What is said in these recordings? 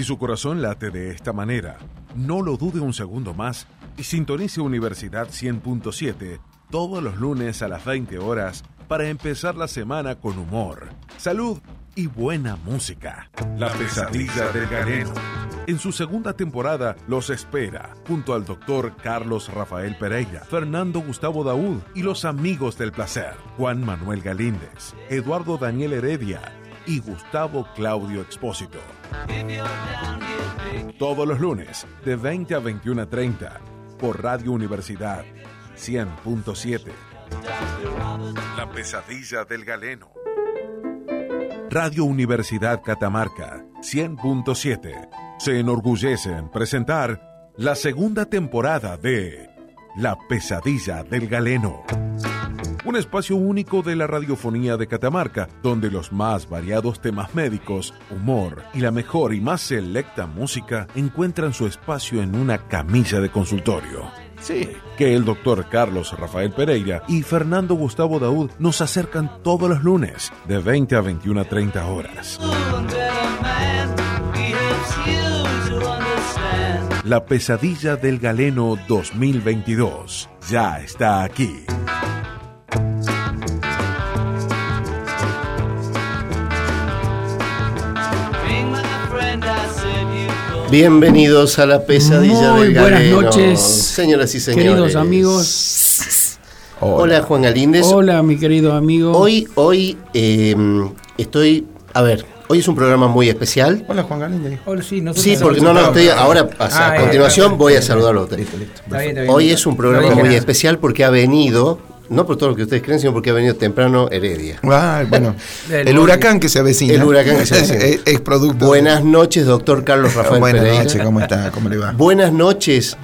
Si su corazón late de esta manera, no lo dude un segundo más y sintonice Universidad 100.7 todos los lunes a las 20 horas para empezar la semana con humor, salud y buena música. La pesadilla del galeno. En su segunda temporada los espera, junto al doctor Carlos Rafael Pereira, Fernando Gustavo Daúd y los amigos del placer, Juan Manuel Galíndez, Eduardo Daniel Heredia y Gustavo Claudio Expósito. Todos los lunes, de 20 a 21 a 30, por Radio Universidad 100.7. La pesadilla del galeno. Radio Universidad Catamarca 100.7 se enorgullece en presentar la segunda temporada de La pesadilla del galeno. Un espacio único de la radiofonía de Catamarca, donde los más variados temas médicos, humor y la mejor y más selecta música encuentran su espacio en una camilla de consultorio. Sí, que el doctor Carlos Rafael Pereira y Fernando Gustavo Daud nos acercan todos los lunes de 20 a 21 a 30 horas. La pesadilla del galeno 2022 ya está aquí. Bienvenidos a la pesadilla Muy del buenas galeno. noches, señoras y señores. Queridos amigos. Hola, Juan Galíndez. Hola, mi querido amigo. Hoy, hoy eh, estoy, a ver, hoy es un programa muy especial. Hola Juan Galíndez. Hola, sí, nosotros Sí, porque no, no, estoy, ahora a, Ah, a continuación voy a saludarlo a usted. Hoy es un programa No muy especial porque ha venido, no por todo lo que ustedes creen, sino porque ha venido temprano Heredia. Ah, bueno, El el huracán que se avecina. El huracán que se avecina. es, es producto. Buenas noches, doctor Carlos Rafael Buenas noches, ¿cómo está? ¿Cómo le va? Buenas noches,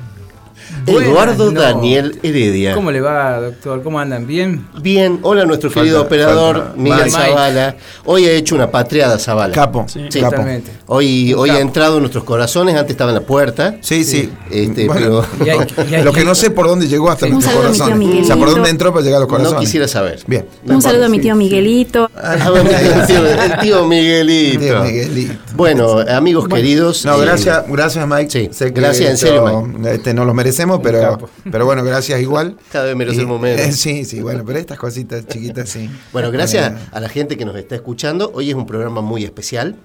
Buenas Eduardo no- Daniel Heredia. ¿Cómo le va, doctor? ¿Cómo andan? ¿Bien? Bien, hola nuestro Falta- querido operador falta Miguel Mike. Zavala. Hoy ha hecho una patriada Zavala. Capo, Sí, Sí, capo. Hoy, hoy ha entrado en nuestros corazones, antes estaba en la puerta. Sí, sí. Este, Bueno, Y hay- y hay lo que no sé por dónde llegó hasta nuestros corazones. O sea, por dónde entró para llegar a los corazones. No quisiera saber. Bien. Un saludo a mi tío Miguelito. Ah, bueno, el, tío, el tío Miguelito. Tío Miguelito. Bueno, amigos queridos. No, eh, gracias, gracias Mike. sí, gracias, en serio, Este, no lo merecemos, pero, pero bueno, gracias igual. Cada vez menos. eh, sí, sí, bueno, pero estas cositas chiquitas sí. Bueno, gracias Eh, a la gente que nos está escuchando. Hoy es un programa muy especial.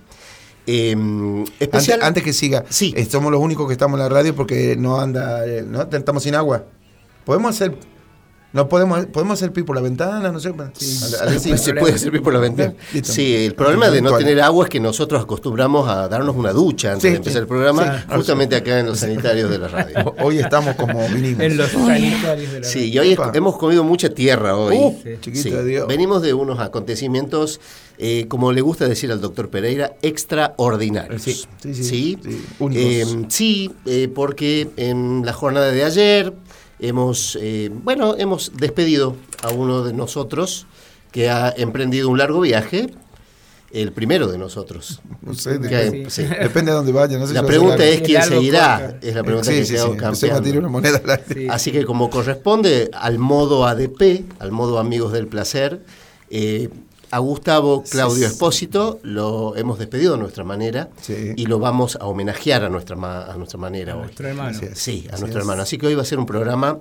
Eh, Antes, especial. antes que siga, Sí. eh, somos los únicos que estamos en la radio porque no anda, eh, ¿no? Estamos sin agua. Podemos hacer, no podemos, podemos hacer pi por la ventana, no sé. A- a ver si- se puede servir por la ventana. Sí, el problema de no tener agua es que nosotros acostumbramos a darnos una ducha antes Sí, de empezar sí. el programa, Sí. justamente acá en los sanitarios de la radio. Ho- Hoy estamos como vinimos. En los sanitarios de la Sí, y hoy hemos comido mucha tierra hoy. Uh, Sí. chiquito Sí, de Dios. Venimos de unos acontecimientos, eh, como le gusta decir al doctor Pereira, extraordinarios. Sí, sí, sí, Sí, sí. Eh, sí, eh, porque en la jornada de ayer hemos, eh, bueno, hemos despedido a uno de nosotros que ha emprendido un largo viaje, el primero de nosotros. No sé, de- Que- Sí. sí. Depende de dónde vaya. No sé La si pregunta es quién seguirá, es la pregunta Sí, que sí, tirar una moneda. Así que como corresponde al modo ADP, al modo Amigos del Placer, eh, a Gustavo Claudio Sí, sí. Espósito lo hemos despedido a nuestra manera Sí. y lo vamos a homenajear a nuestra, ma- a nuestra manera hoy. Nuestro hermano. Sí, a Así nuestro es. hermano. Así que hoy va a ser un programa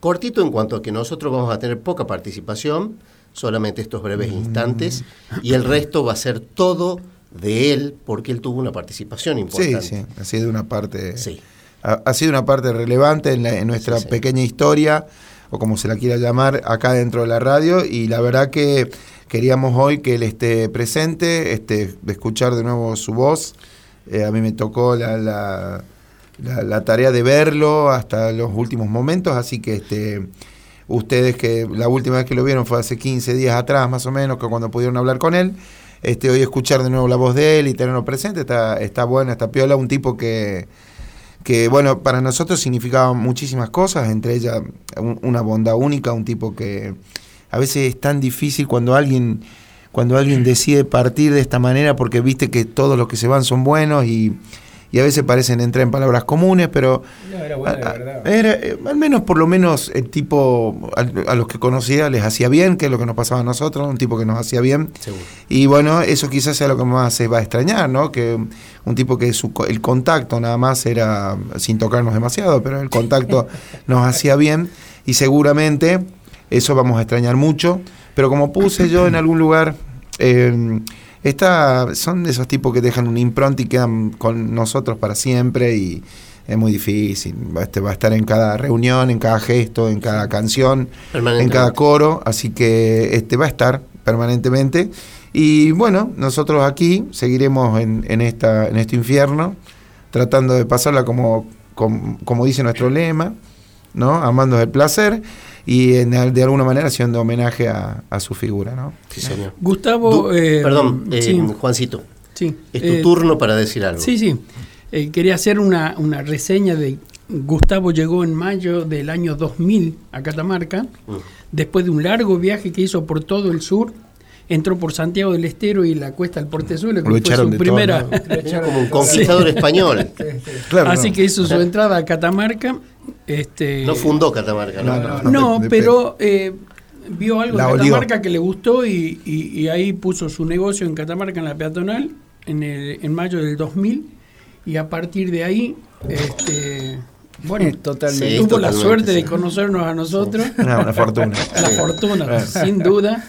cortito en cuanto a que nosotros vamos a tener poca participación, solamente estos breves Mm. instantes, y el resto va a ser todo de él, porque él tuvo una participación Sí, importante. sí, ha sido una parte, Sí. ha, ha sido una parte relevante en, la- en nuestra Sí, sí. pequeña historia, o como se la quiera llamar, acá dentro de la radio, y la verdad que queríamos hoy que él esté presente, este, escuchar de nuevo su voz. Eh, a mí me tocó la, la- tarea de verlo hasta los últimos momentos, así que este, ustedes que la última vez que lo vieron fue hace 15 días atrás más o menos, que cuando pudieron hablar con él, este, hoy escuchar de nuevo la voz de él y tenerlo presente está, está bueno, está piola, un tipo que, que bueno, para nosotros significaba muchísimas cosas, entre ellas un- una bondad única, un tipo que a veces es tan difícil cuando alguien cuando alguien decide partir de esta manera porque viste que todos los que se van son buenos y, y a veces parecen entrar en palabras comunes, pero No, era buena, a- verdad. era, eh, al menos por lo menos el tipo a, a los que conocía les hacía bien, que es lo que nos pasaba a nosotros, un tipo que nos hacía bien. Seguro. Y bueno, eso quizás sea lo que más se va a extrañar, ¿no? Que un tipo que su, el contacto nada más era sin tocarnos demasiado, pero el contacto nos hacía bien y seguramente eso vamos a extrañar mucho. Pero como puse yo en algún lugar, eh, esta, son de esos tipos que dejan un impronta y quedan con nosotros para siempre y es muy difícil. Va, este, va a estar en cada reunión, en cada gesto, en cada canción, en cada coro, así que este va a estar permanentemente. Y bueno, nosotros aquí seguiremos en, en esta, en este infierno, tratando de pasarla como, como, como dice nuestro lema, ¿no? Amando el placer y en, de alguna manera haciendo homenaje a, a su figura, ¿no? Sí, señor. Gustavo. Du- eh, Perdón, eh, sí, Juancito. sí, Es tu eh, turno para decir algo. Sí, sí. Eh, quería hacer una, una reseña de Gustavo llegó en mayo del año 2000 a Catamarca, Mm. después de un largo viaje que hizo por todo el sur, entró por Santiago del Estero y la Cuesta del Portezuelo, que Lo fue echaron su de todo, primera. ¿no? Como un conquistador español. Claro, Así no. que hizo su entrada a Catamarca. Este, No fundó Catamarca, ¿no? No, no, No, de- de- pero eh, vio algo en olió. Catamarca que le gustó y, y- y ahí puso su negocio en Catamarca, en la peatonal, en, el, en mayo del 2000. Y a partir de ahí, este, bueno, Totalmente. Sí, tuvo la suerte sí. de conocernos a nosotros, Una, una fortuna. la fortuna, sin duda.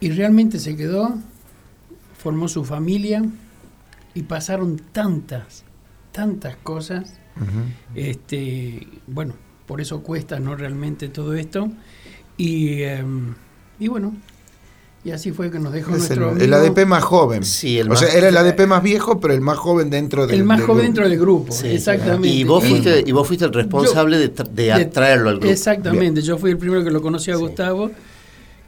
Y realmente se quedó, formó su familia y pasaron tantas, tantas cosas. Ujú. Este, bueno, por eso cuesta, ¿no? Realmente todo esto. Y, em, y bueno, y así fue que nos dejó Es el, nuestro el amigo, ADP más joven. Sí, el o más- sea, era el ADP más viejo, pero el más joven dentro del el más del joven grupo. dentro del grupo, Sí. exactamente. Y vos fuiste, y vos fuiste el responsable de, tra- de de- atraerlo al grupo. Exactamente, yo fui el primero que lo conocí a Sí. Gustavo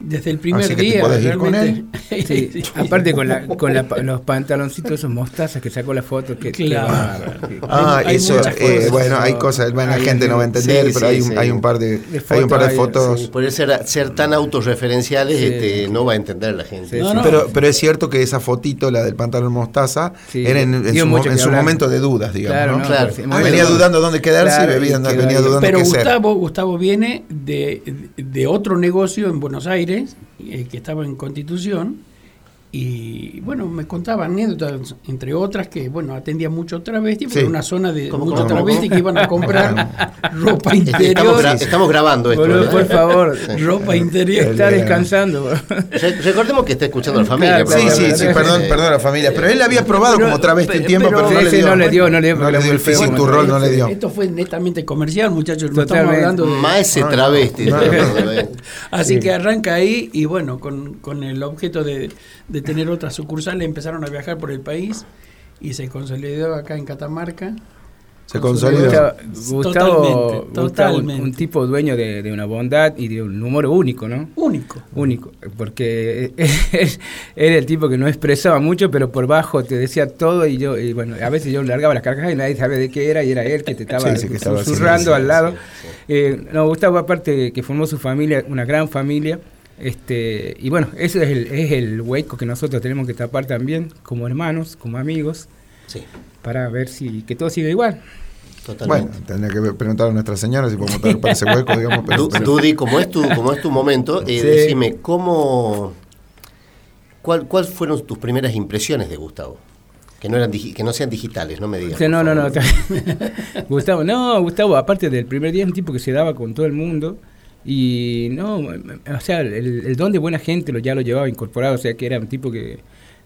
desde el primer Así que día. ir con realmente. Sí, aparte con, la, con la- los pantaloncitos esos mostazas que sacó la foto. Que, que Claro. sí. Ah, Hay- eso, eh, cosas. bueno, hay cosas, bueno, la gente no va a entender, sí, pero sí, hay, un, sí. hay un par de, De hay un par de fotos, por eso era- ser tan autorreferenciales Sí. este, no va a entender la gente. Sí, No, sí. no. Pero, pero es cierto que esa fotito, la del pantalón mostaza, Sí, era en, en su, en que su momento de dudas, digamos. Claro, Claro. Ah, venía dudando dónde quedarse Claro, y venía, dudando Pero qué ser. Gustavo, Gustavo viene de, de otro negocio en Buenos Aires, eh, que estaba en Constitución, y bueno, me contaba anécdotas, entre otras, que bueno, atendía mucho travesti, Sí. una zona de ¿Cómo, muchos cómo, travesti cómo? que iban a comprar ropa Estamos, interior. gra- estamos grabando esto. Por, ¿verdad? por favor, Ropa interior. está descansando. Re- recordemos que está escuchando a la familia. Claro, Sí, sí, sí, eh, perdón, perdón a la familia. Pero él había probado Pero- como travesti un tiempo, pero pero, no, le ese dio. no le dio, no le dio, No porque le era dio el físico, tu rol no le dio. Esto fue netamente comercial, muchachos. No estamos hablando de. No, no. travesti. ¿eh? Así Sí. que arranca ahí y bueno, con, con el objeto de, de tener otras sucursales, empezaron a viajar por el país y se consolidó acá en Catamarca. Se Consolidó. Gustavo, Totalmente, Gustavo, totalmente. un tipo dueño de, de una bondad y de un humor único, ¿no? Único. Único, porque era el tipo que no expresaba mucho, pero por bajo te decía todo y yo, y bueno, a veces yo largaba las carcajas y nadie sabía de qué era y era él que te estaba, Sí, sí, que estaba susurrando así, al sí, lado. sí, Eh, no, Gustavo aparte que formó su familia, una gran familia, este y bueno, ese es el, es el hueco que nosotros tenemos que tapar también como hermanos, como amigos, Sí, para ver si que todo siga igual. totalmente. Bueno, tendría que preguntar a Nuestra Señora si podemos dar para ese hueco, digamos. Pero, pero- como es tu, como es tu momento, eh, Sí. decime, ¿cómo, cuál, ¿cuáles fueron tus primeras impresiones de Gustavo? Que no, eran digi- que no sean digitales, no me digas. Sí, no, no, no. favor. Gustavo, no, Gustavo, aparte del primer día, es un tipo que se daba con todo el mundo. Y no, o sea, el, el don de buena gente lo ya lo llevaba incorporado, o sea, que era un tipo que,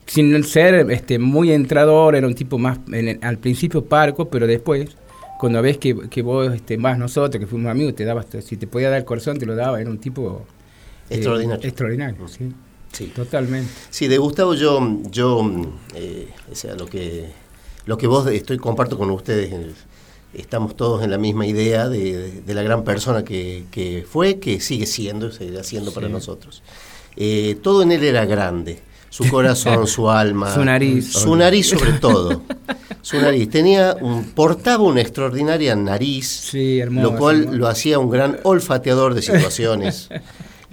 sin ser este muy entrador, era un tipo más, en al principio parco, pero después, cuando ves que, que vos, este, más nosotros, que fuimos amigos, te dabas, si te podía dar el corazón, te lo daba, era un tipo... eh, Extraordinario. extraordinario, sí, Sí. totalmente. Sí, de Gustavo yo, yo eh, o sea, lo que, lo que vos estoy comparto con ustedes, estamos todos en la misma idea de, de- de la gran persona que, que fue, que sigue siendo, y seguirá siendo para nosotros. Eh, todo en él era grande, su corazón, su alma, Su nariz. su nariz sobre todo, su nariz. Tenía un, portaba una extraordinaria nariz, Sí, hermoso. lo cual hermoso. lo hacía un gran olfateador de situaciones.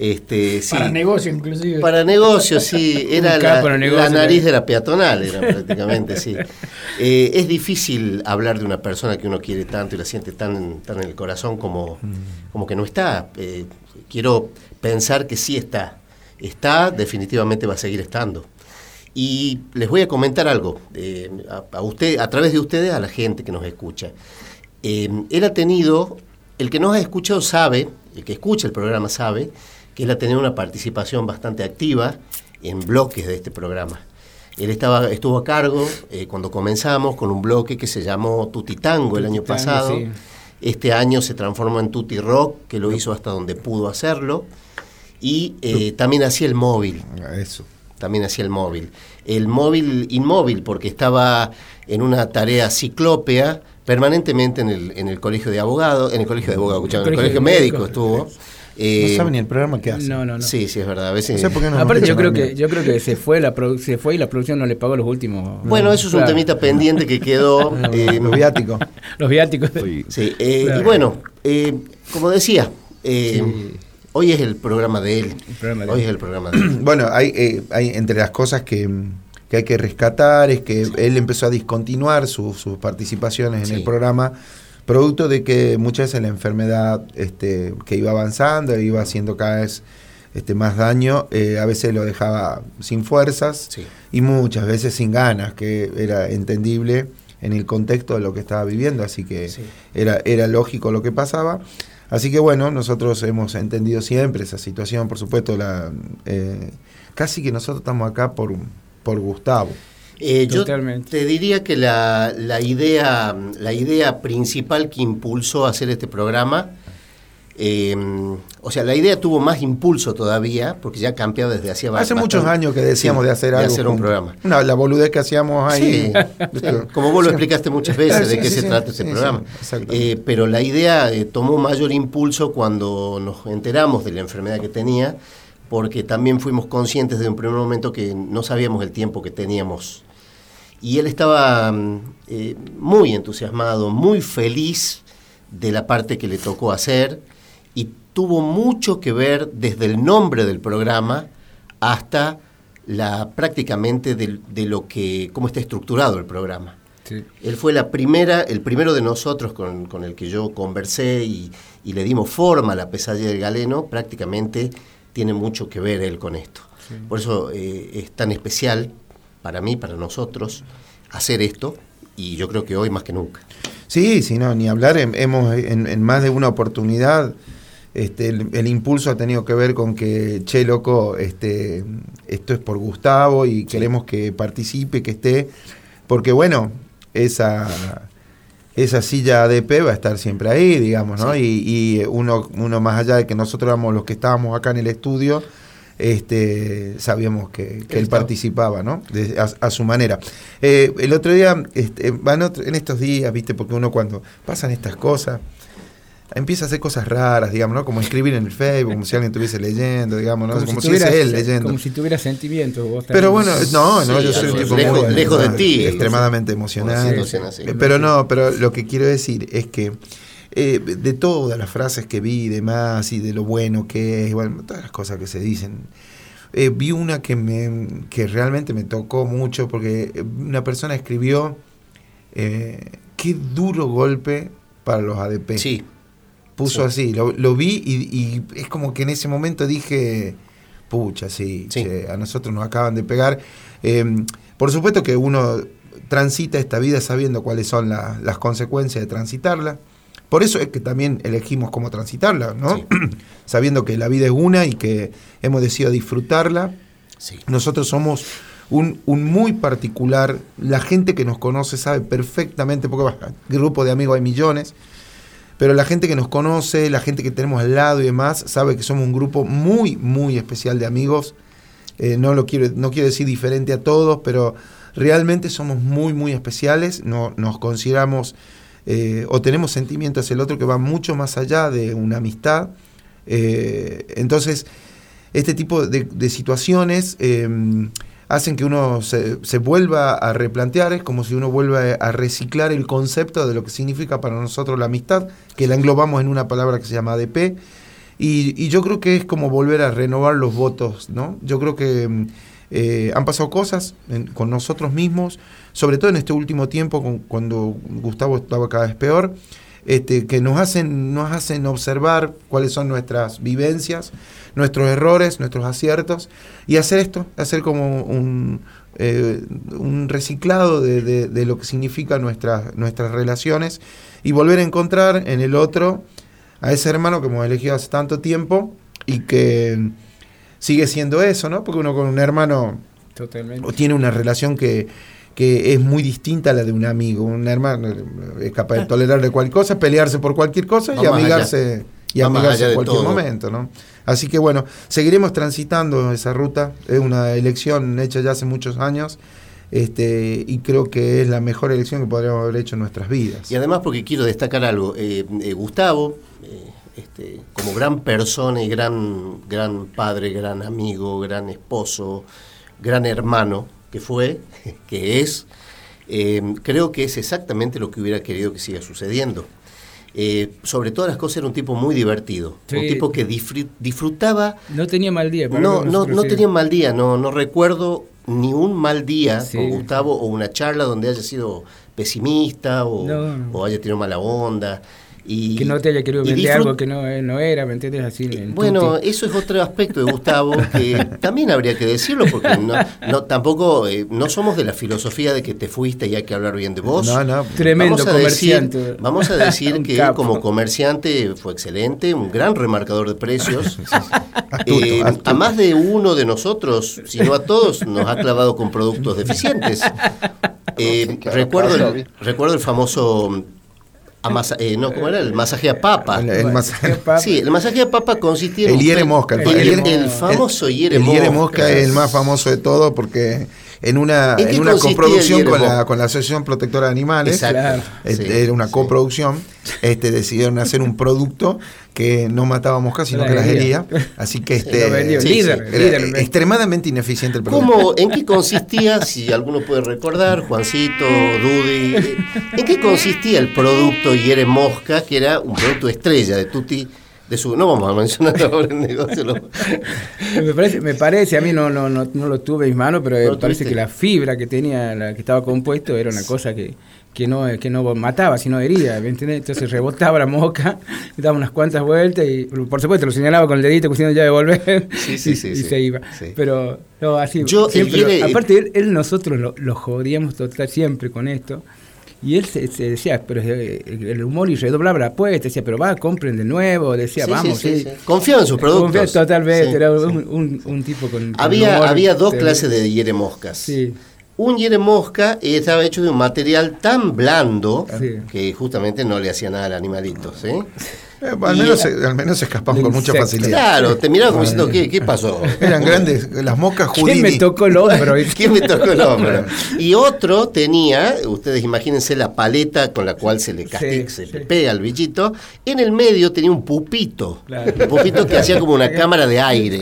Este, Para negocio, inclusive. Para negocio, sí. Era la, negocio, nariz de la peatonal, era prácticamente, sí. Eh, es difícil hablar de una persona que uno quiere tanto y la siente tan, tan en el corazón como, como que no está. Eh, quiero pensar que sí está. Está, definitivamente va a seguir estando. Y les voy a comentar algo eh, a, a usted, a través de ustedes, a la gente que nos escucha. Él ha tenido, el que nos ha escuchado sabe, el que escucha el programa sabe, que él ha tenido una participación bastante activa en bloques de este programa. Él estaba, estuvo a cargo eh, cuando comenzamos con un bloque que se llamó Tutitango el año pasado. sí. Este año se transformó en Tuti Rock, que lo hizo hasta donde pudo hacerlo. Y eh, también hacía el móvil Eso. también hacía el móvil. El móvil inmóvil, porque estaba en una tarea ciclópea permanentemente en el, en el colegio de abogados, en el colegio de abogados, en el colegio médico estuvo. Eh, no sabe ni el programa que hace. No, no, no. Sí, sí, es verdad. A veces, No sé por qué no nos Aparte yo creo a que mí. yo creo que se fue la se fue y la producción no le pagó los últimos. Bueno, eso es un temita pendiente que quedó. eh, Los viáticos. Los viáticos. sí, eh, Claro. Y bueno, eh, como decía, eh, Sí. hoy es el programa de él. programa de hoy él. es el programa de él. Bueno, hay, eh, hay entre las cosas que, que hay que rescatar es que él empezó a discontinuar su- sus participaciones en Sí. el programa, producto de que muchas veces la enfermedad este, que iba avanzando, iba haciendo cada vez este, más daño, eh, a veces lo dejaba sin fuerzas Sí. y muchas veces sin ganas, que era entendible en el contexto de lo que estaba viviendo, así que Sí. era, era lógico lo que pasaba. Así que bueno, nosotros hemos entendido siempre esa situación, por supuesto, la, eh, casi que nosotros estamos acá por, por Gustavo. Eh, yo te diría que la, la idea, la idea principal que impulsó a hacer este programa, eh, o sea, la idea tuvo más impulso todavía, porque ya ha cambiado desde hacía Hace bastante- muchos años que decíamos Sí, de hacer de algo. hacer un programa. Una- la boludez que hacíamos ahí. Sí, sí, como vos lo explicaste muchas veces de qué sí, se sí. trata este programa. Eh, pero la idea eh, tomó mayor impulso cuando nos enteramos de la enfermedad que tenía, porque también fuimos conscientes de un primer momento que no sabíamos el tiempo que teníamos. Y él estaba mm, eh, muy entusiasmado, muy feliz de la parte que le tocó hacer y tuvo mucho que ver desde el nombre del programa hasta la prácticamente de, lo que cómo está estructurado el programa. Sí. Él fue la primera, el primero de nosotros con, con el que yo conversé y, y le dimos forma a la pesadilla del galeno, prácticamente tiene mucho que ver él con esto. Por eso eh, es tan especial para mí, para nosotros, hacer esto y yo creo que hoy más que nunca. Sí, sí, no, ni hablar. hem- Hemos en, en más de una oportunidad, este, el, el impulso ha tenido que ver con que, che, loco, este, esto es por Gustavo y queremos que participe, que esté, porque bueno, esa, esa silla ADP va a estar siempre ahí, digamos, ¿no? Y, y uno, uno más allá de que nosotros éramos los que estábamos acá en el estudio, este, sabíamos que, que él participaba, ¿no? De- a, a su manera. Eh, el otro día, este, van otro- en estos días, viste, porque uno cuando pasan estas cosas, empieza a hacer cosas raras, digamos, ¿no? Como escribir en el Facebook, como si alguien estuviese leyendo, digamos, ¿no? Como, si, tuvieras- fuese él leyendo. Como si tuviera sentimientos. vos Pero bueno, no, no, Sí, yo soy un tipo lejos- muy, lejos de ti. extremadamente emocional. Pero no, pero lo que quiero decir es que eh, de todas las frases que vi y demás, y de lo bueno que es, bueno, todas las cosas que se dicen, eh, vi una que, me, que realmente me tocó mucho, porque una persona escribió, eh, qué duro golpe para los ADP. Sí, Puso así, lo, lo vi y, y es como que en ese momento dije, pucha, sí, Sí. che, a nosotros nos acaban de pegar. Eh, por supuesto que uno transita esta vida sabiendo cuáles son la- las consecuencias de transitarla. Por eso es que también elegimos cómo transitarla, ¿no? Sí. Sabiendo que la vida es una y que hemos decidido disfrutarla. sí. Nosotros somos un, un muy particular, la gente que nos conoce sabe perfectamente, porque bah, grupo de amigos hay millones, pero la gente que nos conoce, la gente que tenemos al lado y demás, sabe que somos un grupo muy, muy especial de amigos. Eh, no lo quiero, no quiero decir diferente a todos, pero realmente somos muy, muy especiales. No, nos consideramos eh, o tenemos sentimientos hacia el otro que van mucho más allá de una amistad. Eh, entonces, este tipo de, situaciones eh, hacen que uno se, vuelva a replantear, es como si uno vuelva a reciclar el concepto de lo que significa para nosotros la amistad, que la englobamos en una palabra que se llama ADP. Y, yo creo que es como volver a renovar los votos, ¿no? Yo creo que mm, eh, han pasado cosas con nosotros mismos, sobre todo en este último tiempo, cuando Gustavo estaba cada vez peor, este, que nos hacen, nos hacen observar cuáles son nuestras vivencias, nuestros errores, nuestros aciertos, y hacer esto, hacer como un, eh, un reciclado de, lo que significa nuestras nuestras relaciones y volver a encontrar en el otro a ese hermano que hemos elegido hace tanto tiempo y que sigue siendo eso, ¿no? Porque uno con un hermano tiene una relación que, que es muy distinta a la de un amigo. Un hermano es capaz de tolerar de cualquier cosa, pelearse por cualquier cosa y amigarse, y amigarse en cualquier momento, ¿no? Así que bueno, seguiremos transitando esa ruta. Es una elección hecha ya hace muchos años. Este, y creo que es la mejor elección que podríamos haber hecho en nuestras vidas. Y además porque quiero destacar algo, eh, eh, Gustavo, eh, este, como gran persona y gran, gran padre, gran amigo, gran esposo, gran hermano que fue, que es, creo que es exactamente lo que hubiera querido que siga sucediendo. sobre todas las cosas era un tipo muy divertido, un tipo que disfrutaba. No tenía mal día. No, no, no tenía mal día, no, no recuerdo ni un mal día con Gustavo o una charla donde haya sido pesimista o, o haya tenido mala onda. Y, que no te haya querido vender algo que no, no era, ¿me entiendes? Así, bueno, eso es otro aspecto de Gustavo que también habría que decirlo, porque no, no tampoco eh, no somos de la filosofía de que te fuiste y hay que hablar bien de vos. No, no, tremendo vamos comerciante. vamos a decir que como comerciante fue excelente, un gran remarcador de precios. Eh, a más de uno de nosotros, si no a todos, nos ha clavado con productos deficientes. Eh, recuerdo, recuerdo el famoso eh, no, ¿cómo era? El masaje a papa. El, masaje a papa. Sí, el masaje a papa consistía en... El hiere mosca. El, el, famoso hiere mosca. El hiere mosca es el más famoso de todo porque en una, ¿En, una coproducción con la, con la Asociación Protectora de Animales, este, era una coproducción, este, decidieron hacer un producto que no mataba moscas, sino que las hería. Así que este, extremadamente ineficiente el producto. ¿Cómo, ¿En qué consistía, si alguno puede recordar, Juancito, Dudy, en qué consistía el producto Hiere Mosca, que era un producto estrella de Tutti? No vamos a mencionar ahora el negocio. me, parece, me parece, a mí no, no, no, no lo tuve en mis manos, pero me parece que la fibra que tenía, la que estaba compuesto, era una cosa que, que no, que no mataba, sino hería, ¿me entiendes? Entonces rebotaba la mosca, daba unas cuantas vueltas y por supuesto lo señalaba con el dedito diciendo ya de volver y, se iba. Pero no, así, Yo, siempre, aparte él, nosotros lo, lo jodíamos total siempre con esto. Y él se, decía, pero eh, el humor y redoblaba la apuesta, decía, pero va, compren de nuevo, decía, vamos. Sí, Confiaba en sus productos. Confiaba totalmente, era un, un, tipo con... Había, había dos clases de hiere moscas. Un hiere mosca estaba hecho de un material tan blando que justamente no le hacía nada al animalito. ¿sí? Eh, al, menos, se, al menos escapaban con mucha facilidad. Claro, te miraba como diciendo, ¿qué, ¿qué pasó? Eran grandes, las moscas judías. ¿Quién me tocó el hombro? ¿Quién me tocó el hombro? Y otro tenía, ustedes imagínense la paleta con la cual se le castiga, se le pega al bichito. En el medio tenía un pupito. Un pupito que hacía como una cámara de aire.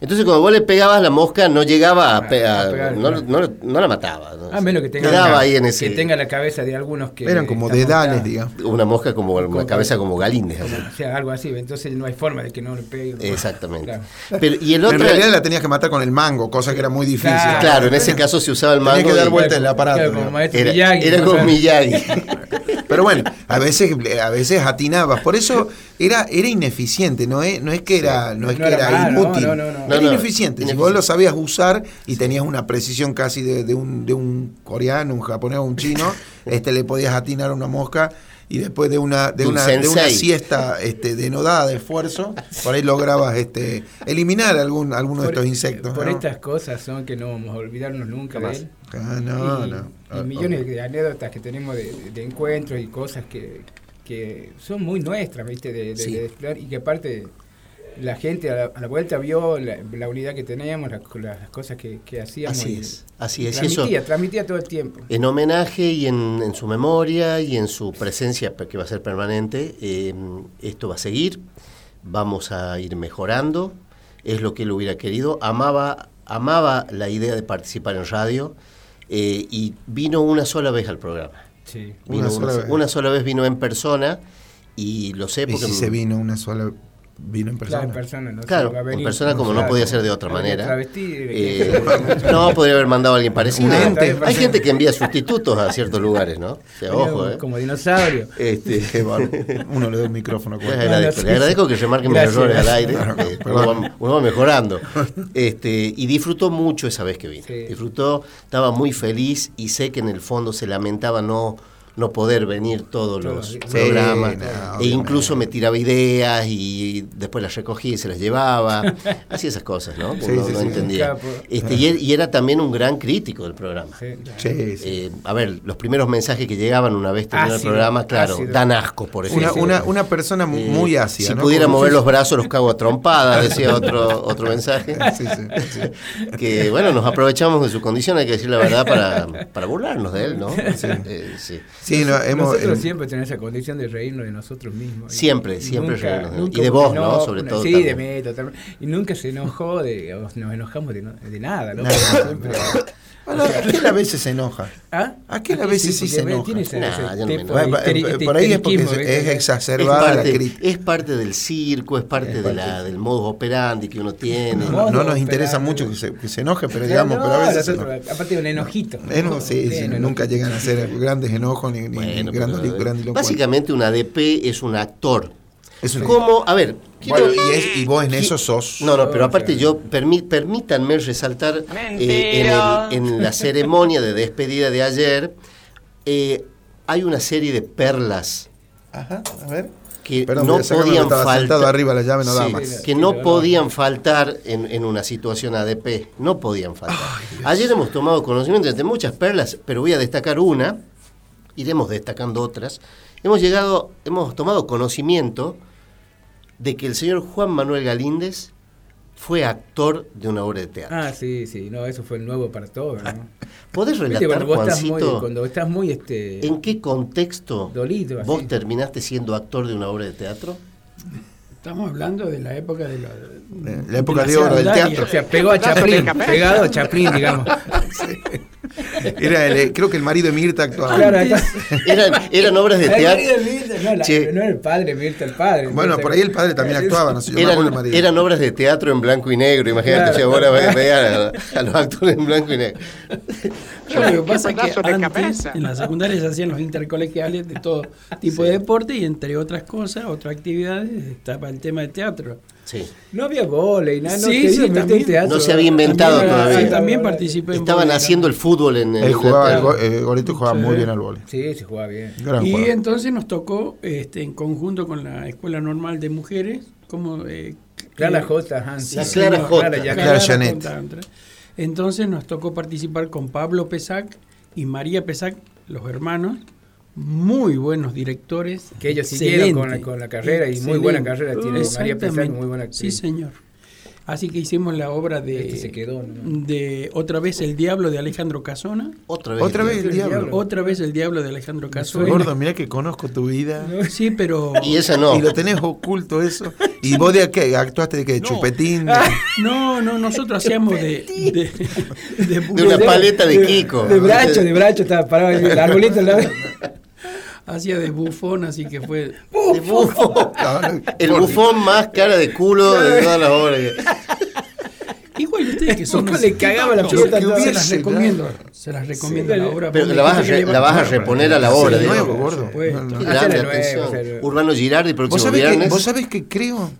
Entonces, cuando vos le pegabas, la mosca no llegaba a, pegar, no, no, la mataba. A menos que tenga, ahí en ese, que tenga la cabeza de algunos que. Eran como dedales, digamos. Una mosca como, una cabeza como o sea, algo así, entonces no hay forma de que no le pegue. Exactamente. Pero, y el otro, en realidad la tenías que matar con el mango, cosa que era muy difícil. Claro, en ese caso se usaba el mango. Tenía que dar vuelta en el aparato. era, Miyagi, era como Miyagi. Pero bueno, a veces, a veces atinabas. Por eso era, era ineficiente, no es, no es que era, no es que era inútil. era ineficiente. Si vos lo sabías usar y tenías una precisión casi de, de, un, de un coreano, un japonés o un chino, este le podías atinar una mosca y después de una, de una, de una siesta este, denodada de esfuerzo, por ahí lograbas este, eliminar algún, alguno de estos insectos. Por estas cosas son que no vamos a olvidarnos nunca de él. Ah, no, y, no. Y millones de anécdotas que tenemos de, de, encuentros y cosas que, que son muy nuestras, ¿viste? De, de, y que aparte la gente a la, vuelta vio la, unidad que teníamos, las, cosas que, hacíamos. Así es, así es. Transmitía, transmitía todo el tiempo. En homenaje y en, su memoria y en su presencia, que va a ser permanente, eh, esto va a seguir, vamos a ir mejorando, es lo que él hubiera querido, amaba, amaba la idea de participar en radio eh, y vino una sola vez al programa. Sí, una, sola vez. una sola vez vino en persona y lo sé porque... ¿Y si se vino una sola vino en persona. Claro, en persona, no Claro, en como no podía ser de otra manera. travesti, Eh, no, podría haber mandado a alguien parecido. Hay gente que envía sustitutos a ciertos lugares, ¿no? O sea, ojo, ¿eh? Como dinosaurio. Este, bárbaro. Uno le da un micrófono. Les agradezco, sí, les agradezco que remarquen mis errores al aire. Claro, eh, uno, va, uno va mejorando. Este, y disfrutó mucho esa vez que vine. Sí. Disfrutó, estaba muy feliz y sé que en el fondo se lamentaba no, no poder venir todos los Sí, programas. no, e incluso me tiraba ideas y después las recogía y se las llevaba. Hacía esas cosas, ¿no? Porque Sí, no, sí, no sí. entendía. Este, y, él- y era también un gran crítico del programa. Sí. Sí, sí. Eh, a ver, los primeros mensajes que llegaban una vez terminado el programa, claro, ácido. dan asco, por Una, ejemplo. una, una persona mu- Eh, muy ácida. Si ¿no? pudiera mover los brazos, los cago a trompadas, decía otro, otro mensaje. Sí, sí, sí. Que bueno, nos aprovechamos de su condición, hay que decir la verdad, para, para burlarnos de él, ¿no? Eh, sí. Sí, no, hemos, Nosotros eh, siempre tenemos esa condición de reírnos de nosotros mismos. Y Siempre, siempre reírnos de- y de vos, no, ¿no? Sobre todo Sí, también. de mí, totalmente. Y nunca se enojó, de, nos enojamos de, de nada, ¿no? Nada. Siempre- Bueno, aquel a veces se enoja. ¿Ah? Aquel a veces sí, se enoja. Nah, no me por ahí es porque es, es exacerbada la parte, crítica. es parte del circo, es parte, Es de la, del modus operandi que uno tiene. No, no No, nos no, interesa mucho que se, que se enoje, pero digamos, no, pero a veces aparte de un enojito. Eno- sí, nunca llegan a ser grandes enojos ni, ni Bueno, grandes grandilocuentes. básicamente un ADP es un actor. Es un- Como, a ver, quiero- Bueno, y, es- y vos en eso sos. No, no, pero aparte yo, permí- permítanme resaltar eh, en, el- en la ceremonia de despedida de ayer, eh, hay una serie de perlas Ajá, a ver. que Perdón, no podían faltar. arriba la llave, no da Sí, más. que no podían faltar en, en una situación ADP. No podían faltar. Ayer hemos tomado conocimiento de muchas perlas, pero voy a destacar una. Iremos destacando otras. Hemos llegado, hemos tomado conocimiento de que el señor Juan Manuel Galíndez fue actor de una obra de teatro. Ah, sí, sí, no, eso fue nuevo para todos, ¿no? ¿Podés relatar, cuando vos estás muy, Juancito, cuando estás muy este en qué contexto dolido así. vos terminaste siendo actor de una obra de teatro? Estamos hablando de la época de la, la época de la oro del teatro. O sea, pegó a Chaplin, pegado a Chaplin, digamos. Era el, eh, creo que el marido de Mirta actuaba. Claro, Eran, eran obras de El teatro. marido de Mirta, no, la- Che. no era el padre, Mirta, el padre. Bueno, Mirta- por ahí el padre también actuaba, no sé, yo Eran, marido. eran obras de teatro en blanco y negro. Imagínate Claro. si ahora ve- vean a, a los actores en blanco y negro. Yo lo que pasa es que antes en la secundaria se hacían los intercolegiales de todo tipo de deporte y entre otras cosas, otras actividades, estaba el tema de teatro. Sí. No había volei, nada, no Sí, quería sí, meter también. teatro. No se había inventado También, todavía. sí, también participé Estaban haciendo el fútbol en, en Él jugaba, el go- eh, Gorito jugaba Sí. muy bien al vóley. Sí, se jugaba bien. Gran Y jugador. entonces nos tocó, este, en conjunto con la Escuela Normal de Mujeres, como... eh, Clara eh, J. La Clara J. Clara Clara Janet. Entonces nos tocó participar con Pablo Pesac y María Pesac, los hermanos, muy buenos directores. Que ellos siguieron con la- con la carrera y muy buena carrera tiene María Exactamente. muy buena actriz. Sí, señor. Así que hicimos la obra de, Este se quedó, ¿no? de Otra vez el Diablo de Alejandro Casona. Otra vez. Otra vez el el diablo. diablo. Otra vez el Diablo de Alejandro Casona. Gordo, mira que conozco tu vida. Sí, pero... Y esa no. Y lo tenés oculto eso. ¿Y vos de qué? ¿Actuaste de qué? ¿Chupetín? No, no, nosotros hacíamos de... De, de- De una paleta de Kiko. De bracho, de bracho, estaba parado en el arbolito. Hacía de bufón, así que fue... De bufón. No, El bufón más cara de culo de todas las obras. Igual ustedes que son... Le cagaba la Yo pelota se todos. las recomiendo. Se las recomiendo la obra. Pero la vas, a, re- la va- vas a reponer a la obra. Digamos. nuevo, gordo. Urbano Girardi, ¿Vos próximo que, viernes. vos sabés que creo,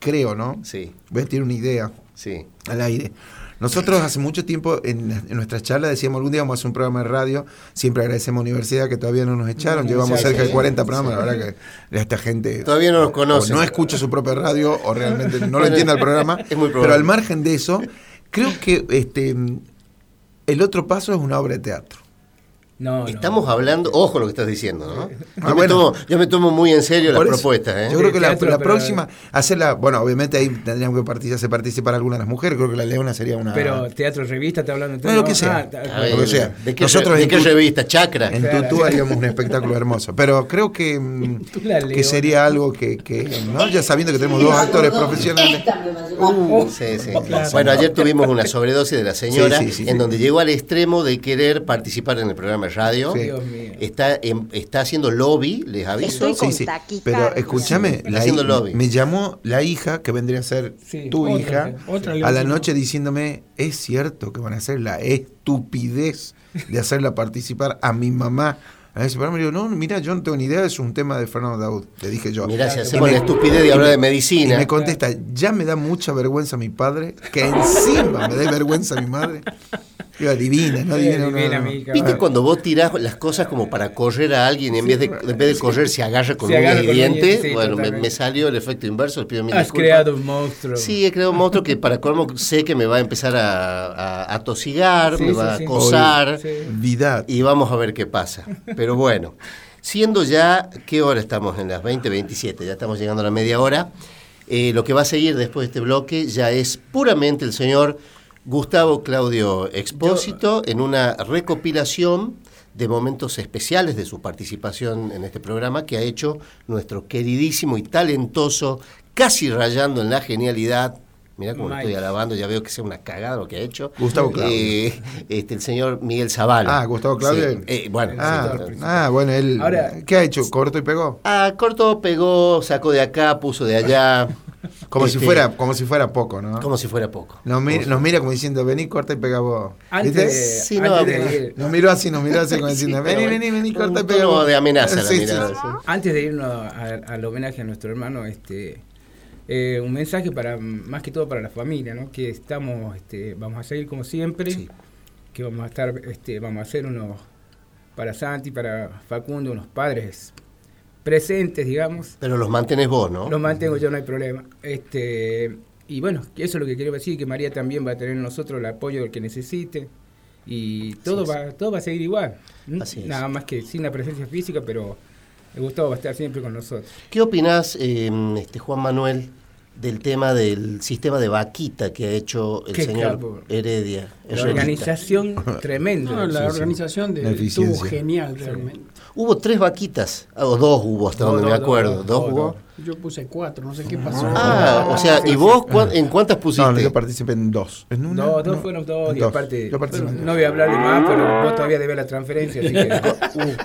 creo, ¿no? Sí, Voy a tirar una idea sí. al aire. Nosotros hace mucho tiempo en, en nuestras charlas decíamos algún día vamos a hacer un programa de radio. Siempre agradecemos a la universidad que todavía no nos echaron. Llevamos sí, cerca sí, de 40 sí. programas. La verdad que esta gente Todavía no nos o conocen. no escucha su propia radio o realmente no lo entiende el programa. es muy probable. Pero al margen de eso, creo que este el otro paso es una obra de teatro. No, no. Estamos hablando, ojo lo que estás diciendo, ¿no? Yo, Ah, me, bueno. tomo, yo me tomo muy en serio las eso, propuestas, ¿eh? Yo creo que la, Teatro, la pero- próxima, hacerla, bueno, obviamente ahí tendríamos que participar, hacer participar algunas de las mujeres, creo que la Leona sería una... Pero teatro, revista, está hablando. No, lo que sea. ta- A ver, Lo que sea. ¿De qué, Nosotros ¿de en qué tu- revista? Chacra. En Claro. Tutú haríamos un espectáculo hermoso. Pero creo que, mm, que sería algo que, que, ¿no? ya sabiendo que tenemos dos actores profesionales. Uh, sí, sí. Bueno, ayer tuvimos una sobredosis de la señora Sí, sí, sí, en sí. donde llegó al extremo de querer participar en el programa radio. Sí. Dios mío. Está, en- está haciendo lobby, les aviso. Estoy con Sí, sí. taquicardia. Pero escúchame, Está la haciendo hi- lobby. me llamó la hija, que vendría a ser Sí, tu otra, hija, otra a la noche diciéndome, es cierto que van a hacer la estupidez de hacerla participar a mi mamá. A ese programa, Y digo, no, mira, yo no tengo ni idea, es un tema de Fernando Daud, le dije yo. Mirá, si hacemos me- la estupidez de hablar de Y medicina. me contesta, ya me da mucha vergüenza mi padre, que encima me dé vergüenza mi madre. Yo, adivina, no Sí, adivina. no. ¿Viste cuando vos tirás las cosas como para correr a alguien y en vez de, en vez de correr se agarra con Se agarra dientes? sí, bueno, me, salió el efecto inverso, les pido mil Has disculpas. creado un monstruo. Sí, he creado un monstruo que para colmo sé que me va a empezar a, a, a tosigar, Sí, me va sí. a acosar y vamos a ver qué pasa. Pero bueno, siendo ya, ¿qué hora estamos? En las 20.27, ya estamos llegando a la media hora. Eh, lo que va a seguir después de este bloque ya es puramente el señor Gustavo Claudio Expósito en una recopilación de momentos especiales de su participación en este programa que ha hecho nuestro queridísimo y talentoso, casi rayando en la genialidad. Mirá cómo lo estoy alabando, ya veo que sea una cagada lo que ha hecho. Gustavo Claudio. Eh, este, el señor Miguel Zavala. Ah, Gustavo Claudio. Sí, eh, bueno, Ah, sí, ah, bueno, él. Ahora- ¿Qué ha hecho? ¿Corto y pegó? Ah, cortó, pegó, sacó de acá, puso de allá. Como si Este, fuera, como si fuera poco, ¿no? Como si fuera poco. Nos, mi- nos mira como diciendo, vení, corta y pega vos. Antes, ¿Viste? de- Sí, antes no, de pero- ir- Nos miró así, nos miró así como diciendo, vení, vení, vení, corta y pega vos. de amenaza la Sí, mirada, sí. Antes de irnos al homenaje a nuestro hermano, este, eh, un mensaje para más que todo para la familia, ¿no? Que estamos, este, vamos a seguir como siempre, Sí. que vamos a estar, este, vamos a hacer unos para Santi, para Facundo, unos padres presentes, digamos. Pero los mantenés vos, ¿no? Los mantengo yo, no hay problema. Este, y bueno, eso es lo que quería decir, que María también va a tener en nosotros el apoyo del que necesite. Y todo, va, todo va a seguir igual. Nada más que sin la presencia física, pero Gustavo va a estar siempre con nosotros. ¿Qué opinás, eh, este, Juan Manuel, del tema del sistema de vaquita que ha hecho el Qué señor capo. Heredia? La organización tremenda. No, la Sí, sí. organización de, La estuvo genial realmente. Hubo tres vaquitas, ah, o dos hubo hasta donde me acuerdo. dos, ¿Dos dos, hubo? Yo puse cuatro, no sé qué pasó. Ah, o sea, ¿y vos cuán- en cuántas pusiste? No, yo participé en dos. ¿En una? No, dos No, fueron dos, y aparte, Yo participé en no voy a hablar de más, pero vos todavía debes la transferencia, así que...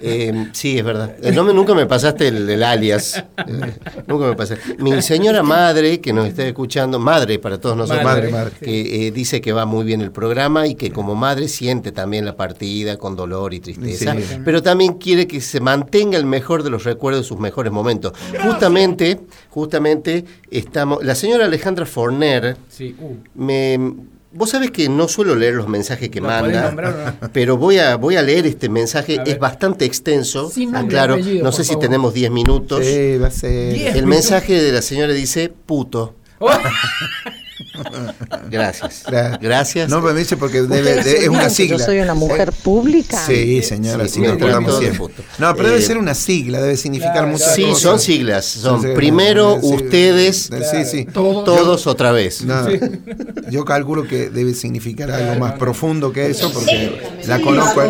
Eh, sí, es verdad. Eh, no nunca me pasaste el, el alias. Eh, nunca me pasaste. Mi señora madre, que nos está escuchando, madre para todos nosotros, Madre, madre. que eh, dice que va muy bien el programa y que como madre siente también la partida con dolor y tristeza, Sí. pero también quiere que se mantenga el mejor de los recuerdos de sus mejores momentos. Justamente, justamente estamos. La señora Alejandra Forner Sí, uh, me. Vos sabés que no suelo leer los mensajes que ¿Lo podés manda, nombrar o no? pero voy a, voy a leer este mensaje, es bastante extenso. Aclaro, apellido, no sé si favor. tenemos 10 minutos. Sí, va a ser. El mensaje de la señora dice puto. Oh, Gracias. Gra- Gracias. No me dice porque debe- ¿Ustedes de- es una sigla. Yo soy una mujer pública. Sí, señora, Sí, puto. No, pero debe Eh, ser una sigla, debe significar claro, muchas sí, cosas. son siglas. Son Sí, primero sí, ustedes, Sí, sí. Todos. todos otra vez. No, yo calculo que debe significar algo más profundo que eso porque la conozco.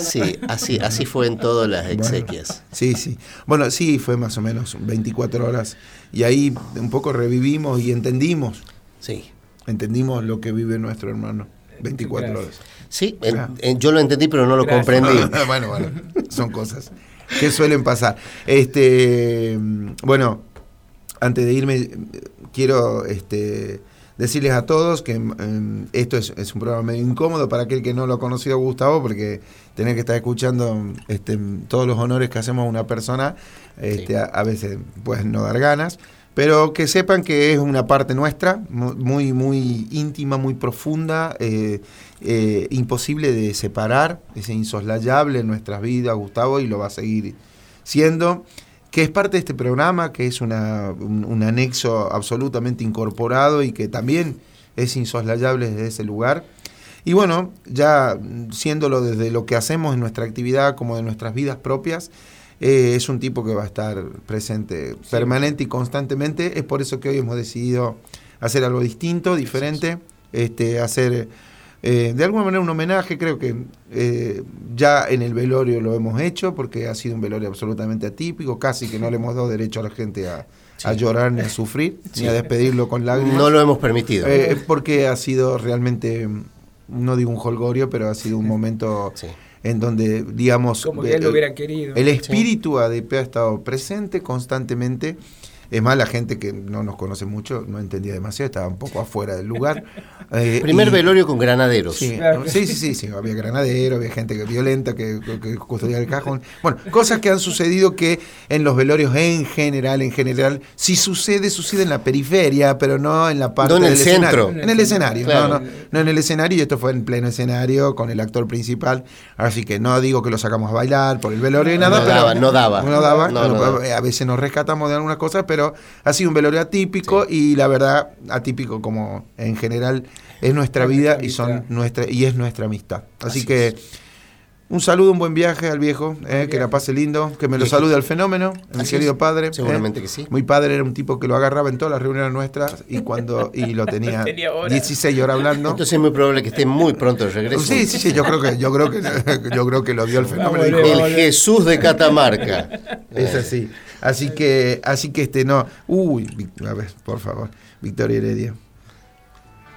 Sí, así, así fue en todas las exequias. Sí, sí. Bueno, sí, fue más o menos 24 horas. Y ahí un poco revivimos y entendimos, Sí. entendimos lo que vive nuestro hermano. 24 Gracias. horas. Sí, en- Ah. en- yo lo entendí, pero no lo Gracias. comprendí. bueno, bueno, son cosas que suelen pasar. Este, bueno, antes de irme, quiero este, decirles a todos que mm, esto es, es un programa medio incómodo para aquel que no lo ha conocido Gustavo, porque tener que estar escuchando este, todos los honores que hacemos a una persona, este, Sí. a, a veces pueden no dar ganas. Pero que sepan que es una parte nuestra, mu- muy, muy íntima, muy profunda, eh, eh, imposible de separar, es insoslayable en nuestras vidas, Gustavo, y lo va a seguir siendo, que es parte de este programa, que es un, un anexo absolutamente incorporado y que también es insoslayable desde ese lugar. Y bueno, ya siéndolo desde lo que hacemos en nuestra actividad como de nuestras vidas propias, eh, es un tipo que va a estar presente permanente y constantemente. Es por eso que hoy hemos decidido hacer algo distinto, diferente, este, hacer eh, de alguna manera un homenaje. Creo que eh, ya en el velorio lo hemos hecho porque ha sido un velorio absolutamente atípico, casi que no le hemos dado derecho a la gente a, a llorar ni a sufrir, ni a despedirlo con lágrimas. No lo hemos permitido. Eh, porque ha sido realmente no digo un holgorio, pero ha sido un momento Sí. En donde, digamos, Como que él lo hubiera querido. el espíritu ADP ha estado presente constantemente. Es más, la gente que no nos conoce mucho no entendía demasiado, estaba un poco afuera del lugar. Eh, Primer y- velorio con granaderos. Sí, Claro. sí, sí, sí, sí, había granadero, había gente que violenta que, que custodiaba el cajón. Bueno, cosas que han sucedido que en los velorios en general, en general, si sucede, sucede en la periferia, pero no en la parte No en el del centro. escenario. En el escenario, Claro. no, no, no en el escenario, y esto fue en pleno escenario con el actor principal. Así que no digo que lo sacamos a bailar por el velorio y No nada, pero daba, no daba. no daba. No, no Bueno, daba. A veces nos rescatamos de algunas cosas, pero ha sido un velorio atípico y la verdad, atípico como en general es nuestra Es vida nuestra y son nuestra y es nuestra amistad. Así, Así que es. un saludo, un buen viaje al viejo, eh, que la pase lindo, que me lo salude al fenómeno, mi querido es. padre. Seguramente eh. que sí. Muy padre, era un tipo que lo agarraba en todas las reuniones nuestras y cuando y lo tenía, Tenía horas. 16 horas hablando. Entonces es muy probable que esté muy pronto de regreso. Sí, sí, sí, yo creo que yo creo que yo creo que lo vio el fenómeno Vamos, El Jesús de Catamarca. Es así. Así que, así que este no. Uy, a ver, por favor. Victoria Heredia.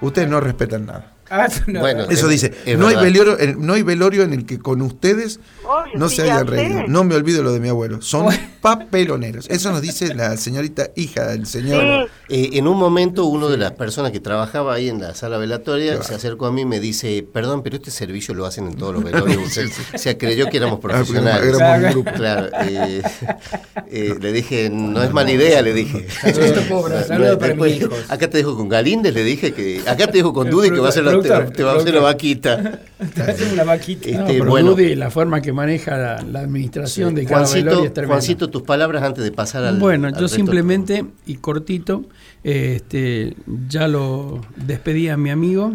Ustedes no respetan nada. Ah, no. Bueno, Eso Es- dice. es No hay, velorio, no hay velorio en el que con ustedes Obvio, no se ya hayan sé. reído. No me olvido lo de mi abuelo. Son papeloneros. Eso nos dice la señorita hija del señor. Eh, en un momento, uno de las personas que trabajaba ahí en la sala velatoria se acercó a mí y me dice: Perdón, pero este servicio lo hacen en todos los velorios. Usted se creyó que éramos Ah, porque profesionales. éramos un grupo. Claro, eh, eh, le dije, no es mala idea, le dije. Saludos, pobre, saludos para Después, mis hijos. Acá te dejo con Galíndez, le dije que. Acá te dejo con Dudy, que va a hacer la, productor, te va a hacer la vaquita. Te hacen una vaquita. Eh, No, Este, pero bueno. La forma que maneja la, la administración de cada Juancito, es tremenda. Juancito, tus palabras antes de pasar al. Bueno, al yo resto. simplemente, y cortito, este, ya lo despedí a mi amigo.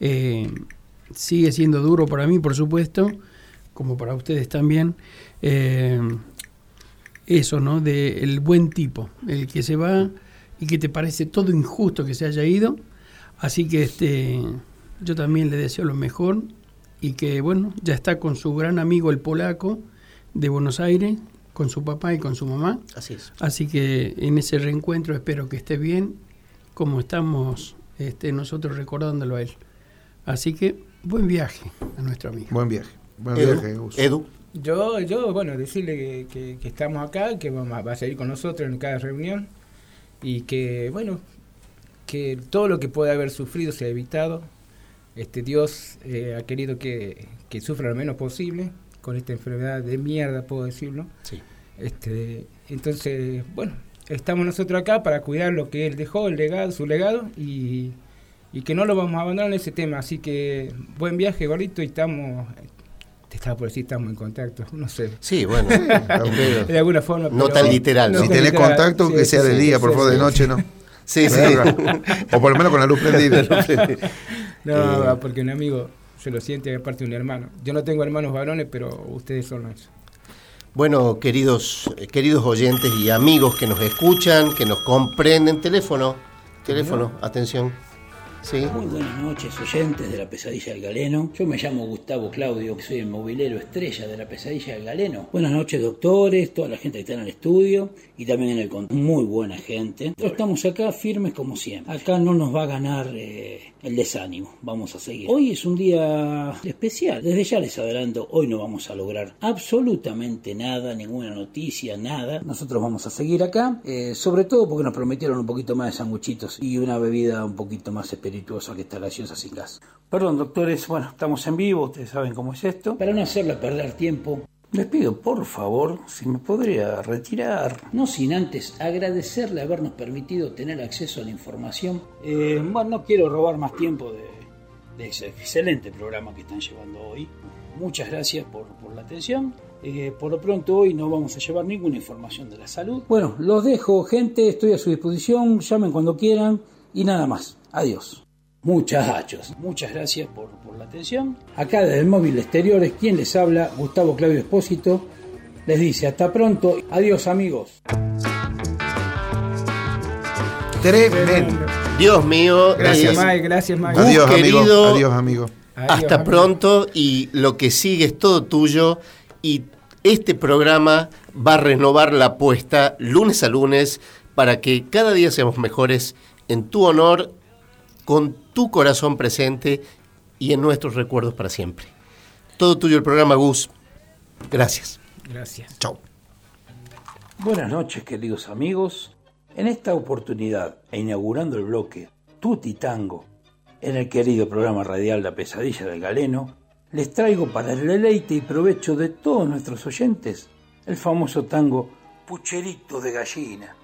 Eh, sigue siendo duro para mí, por supuesto, como para ustedes también. Eh, eso, ¿no? De el buen tipo, el que se va y que te parece todo injusto que se haya ido. Así que este, yo también le deseo lo mejor y que, bueno, ya está con su gran amigo el polaco de Buenos Aires, con su papá y con su mamá. Así es. Así que en ese reencuentro espero que esté bien, como estamos este, nosotros recordándolo a él. Así que buen viaje a nuestro amigo. Buen viaje. Buen Edu, viaje. Edu, Yo, yo, bueno, decirle que, que- que estamos acá, que vamos a- va a seguir con nosotros en cada reunión y que, bueno, que todo lo que puede haber sufrido se ha evitado. Este Dios eh, ha querido que, que sufra lo menos posible con esta enfermedad de mierda, puedo decirlo. Sí. Este, entonces, bueno, estamos nosotros acá para cuidar lo que él dejó, el legado, su legado y, y que no lo vamos a abandonar en ese tema. Así que buen viaje, gordito, y estamos, te estaba por decir, estamos en contacto, no sé. Sí, bueno. De alguna forma. No pero- tan literal, ¿no? Si tenés literal. contacto, Sí, que sí, sea de sí, día, sí, por favor, sí, de noche, ¿no? Sí, sí. o por lo menos con la luz prendida. No, Eh. porque un amigo se lo siente aparte de un hermano. Yo no tengo hermanos varones, pero ustedes son eso. Bueno, queridos, eh, queridos oyentes y amigos que nos escuchan, que nos comprenden, teléfono, teléfono, atención. Muy buenas noches, oyentes de la Pesadilla del Galeno. Yo me llamo Gustavo Claudio, soy el movilero estrella de la Pesadilla del Galeno. Buenas noches, doctores, toda la gente que está en el estudio y también en el con muy buena gente. Estamos acá firmes como siempre. Acá no nos va a ganar eh, el desánimo. Vamos a seguir. Hoy es un día especial. Desde ya les adelanto, hoy no vamos a lograr absolutamente nada, ninguna noticia, nada. Nosotros vamos a seguir acá, eh, sobre todo porque nos prometieron un poquito más de sanguchitos y una bebida un poquito más espirituosa que esta gaseosa sin gas. Perdón, doctores, bueno, estamos en vivo, ustedes saben cómo es esto. Para no hacerle perder tiempo, les pido por favor si me podría retirar. No sin antes agradecerle habernos permitido tener acceso a la información. Eh, bueno, no quiero robar más tiempo de, de ese excelente programa que están llevando hoy. Muchas gracias por, por la atención. Eh, por lo pronto hoy no vamos a llevar ninguna información de la salud. Bueno, los dejo, gente, estoy a su disposición, llamen cuando quieran y nada más. Adiós. Muchachos, muchas gracias por, por la atención. Acá desde el móvil exteriores, quien les habla, Gustavo Claudio Espósito, les dice hasta pronto. Adiós amigos. Tremendo. Dios mío. Gracias. eh, Mike, gracias, Mike. Adiós, amigo. querido. Adiós, amigo. Adiós, hasta amigo. pronto y lo que sigue es todo tuyo y este programa va a renovar la apuesta lunes a lunes para que cada día seamos mejores en tu honor, con tu corazón presente y en nuestros recuerdos para siempre. Todo tuyo el programa, Gus. Gracias. Gracias. Chau. Buenas noches, queridos amigos. En esta oportunidad, e inaugurando el bloque Tutti Tango, en el querido programa radial La Pesadilla del Galeno, les traigo para el deleite y provecho de todos nuestros oyentes el famoso tango Pucherito de Gallina.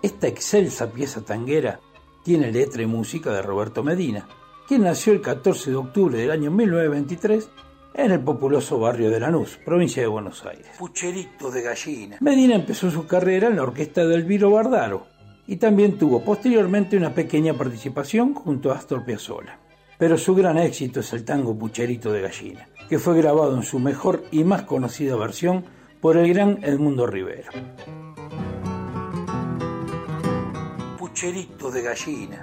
Esta excelsa pieza tanguera tiene letra y música de Roberto Medina, quien nació el 14 de octubre del año 1923 en el populoso barrio de Lanús, provincia de Buenos Aires. Pucherito de Gallina. Medina empezó su carrera en la orquesta de Elviro Bardaro y también tuvo posteriormente una pequeña participación junto a Astor Piazzolla pero su gran éxito es el tango Pucherito de Gallina, que fue grabado en su mejor y más conocida versión por el gran Edmundo Rivero. Pucherito de Gallina.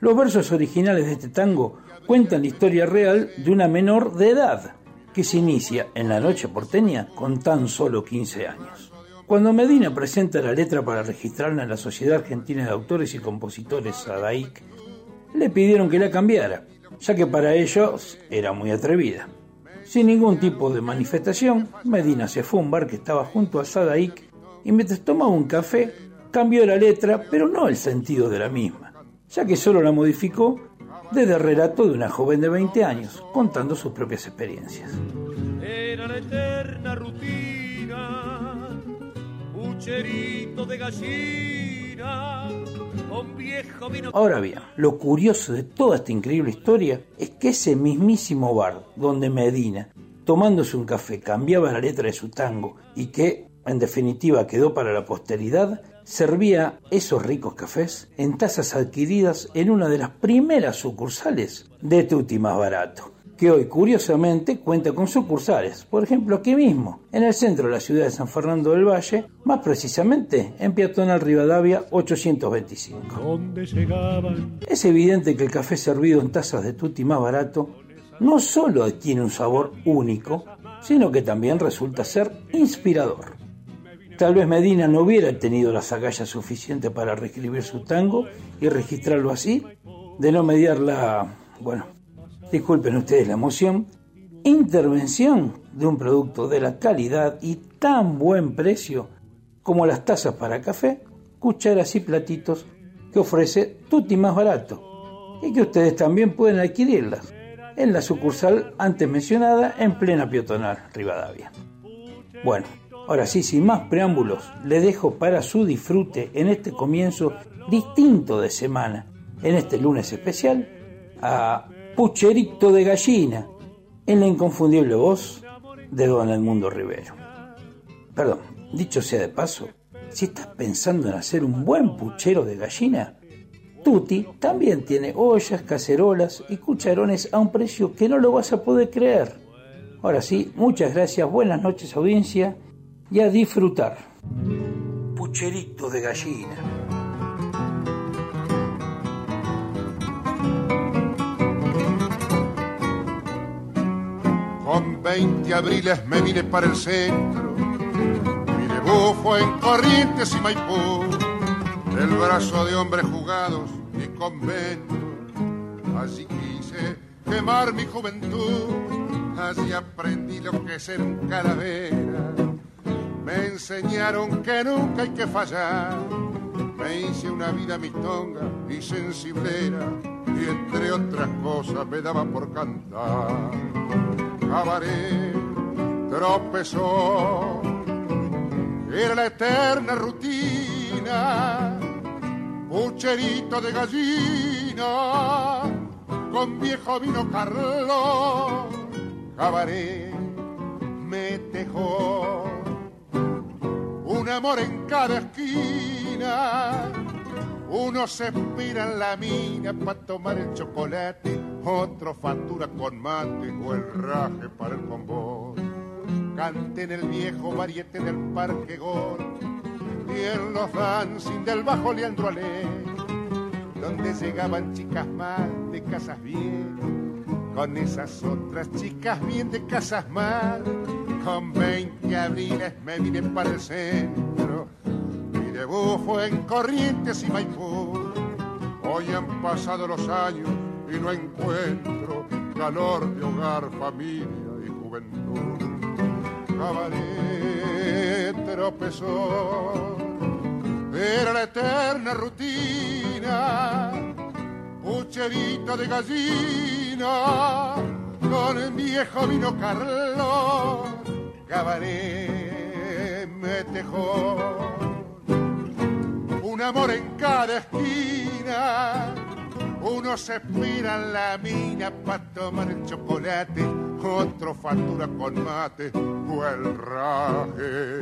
Los versos originales de este tango cuentan la historia real de una menor de edad que se inicia en la noche porteña con tan solo 15 años. Cuando Medina presenta la letra para registrarla en la Sociedad Argentina de Autores y Compositores SADAIC, le pidieron que la cambiara, ya que para ellos era muy atrevida. Sin ningún tipo de manifestación, Medina se fue a un bar que estaba junto a SADAIC y mientras tomaba un café, cambió la letra, pero no el sentido de la misma, ya que solo la modificó desde el relato de una joven de 20 años, contando sus propias experiencias. Era la eterna rutina de gallina, viejo Ahora bien, lo curioso de toda esta increíble historia es que ese mismísimo bar donde Medina, tomándose un café, cambiaba la letra de su tango y que, en definitiva, quedó para la posteridad, servía esos ricos cafés en tazas adquiridas en una de las primeras sucursales de Tutti Más Barato que hoy curiosamente cuenta con sucursales, por ejemplo aquí mismo, en el centro de la ciudad de San Fernando del Valle, más precisamente en Peatonal Rivadavia 825. Es evidente que el café servido en tazas de tutti más barato no solo tiene un sabor único, sino que también resulta ser inspirador. Tal vez Medina no hubiera tenido la agallas suficiente para reescribir su tango y registrarlo así, de no mediar la, bueno, disculpen ustedes la emoción, intervención de un producto de la calidad y tan buen precio como las tazas para café, cucharas y platitos que ofrece Tutti más barato y que ustedes también pueden adquirirlas en la sucursal antes mencionada en plena peatonal Rivadavia. Bueno, ahora sí, sin más preámbulos, le dejo para su disfrute en este comienzo distinto de semana, en este lunes especial, a Pucherito de Gallina, en la inconfundible voz de don Edmundo Rivero. Perdón, dicho sea de paso, si estás pensando en hacer un buen puchero de gallina, Tuti también tiene ollas, cacerolas y cucharones a un precio que no lo vas a poder creer. Ahora sí, muchas gracias, buenas noches audiencia y a disfrutar. Pucherito de gallina. Con 20 abriles me vine para el centro, mi debut fue en Corrientes y Maipú, el brazo de hombres jugados y conventos. Allí quise quemar mi juventud, allí aprendí lo que es ser un calavera. Me enseñaron que nunca hay que fallar, me hice una vida mistonga y sensiblera, y entre otras cosas me daba por cantar cabaret tropezó. Era la eterna rutina, pucherito de gallina, con viejo vino Carlos, cabaret me dejó. Amor en cada esquina, uno se en la mina para tomar el chocolate otro factura con mate o el raje para el convoy. Cante en el viejo variete del Parque Gol y en los dancing del Bajo Leandro Ale, donde llegaban chicas mal de casas bien, con esas otras chicas bien de casas mal. Con 20 abriles me vine para el centro, mi debut fue en Corrientes y Maipú. Hoy han pasado los años y no encuentro calor de hogar, familia y juventud. Cabaret tropezó, era la eterna rutina, pucherito de gallina, con el viejo vino Carlos, cabaret me un amor en cada esquina. Uno se mira en la mina para tomar el chocolate, otro factura con mate o el raje,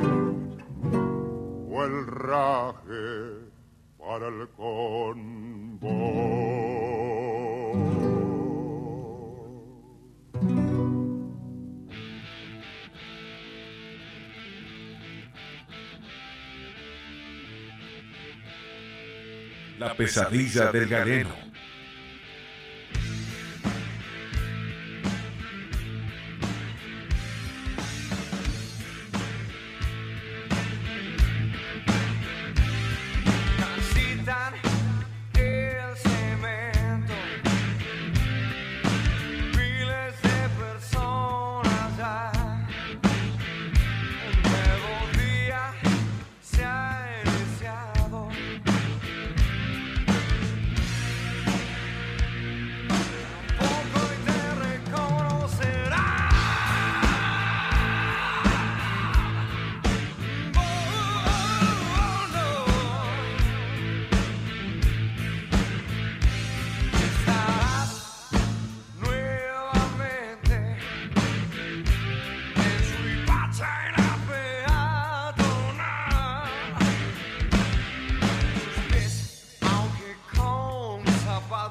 o el raje para el convoy. La pesadilla del galeno.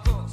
father.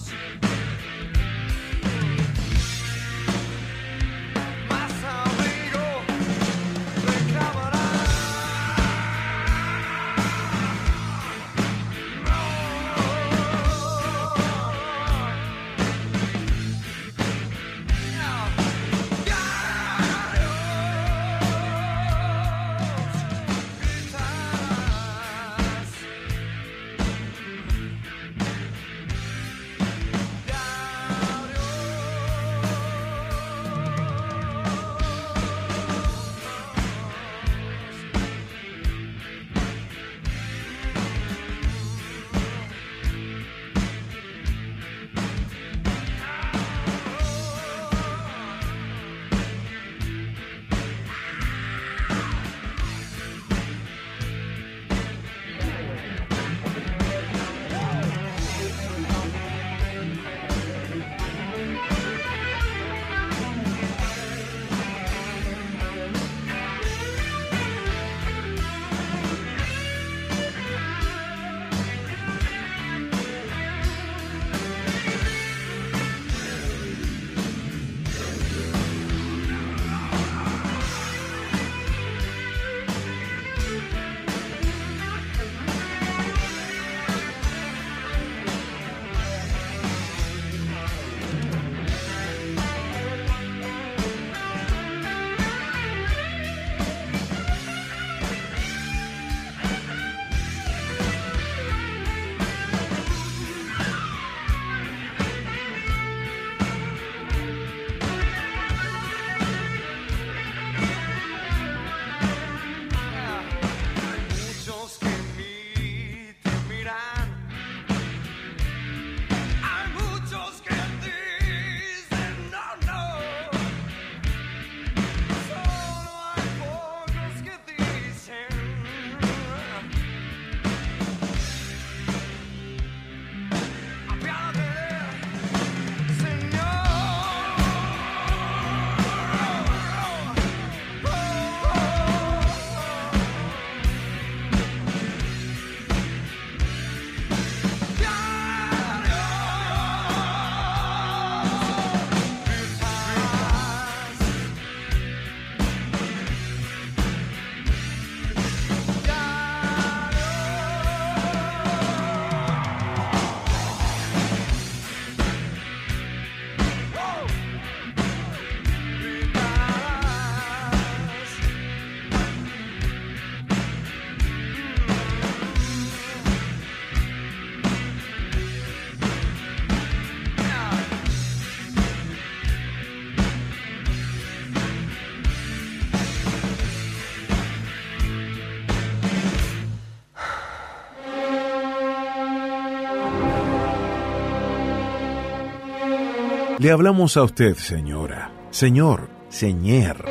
Le hablamos a usted, señora, señor, señor.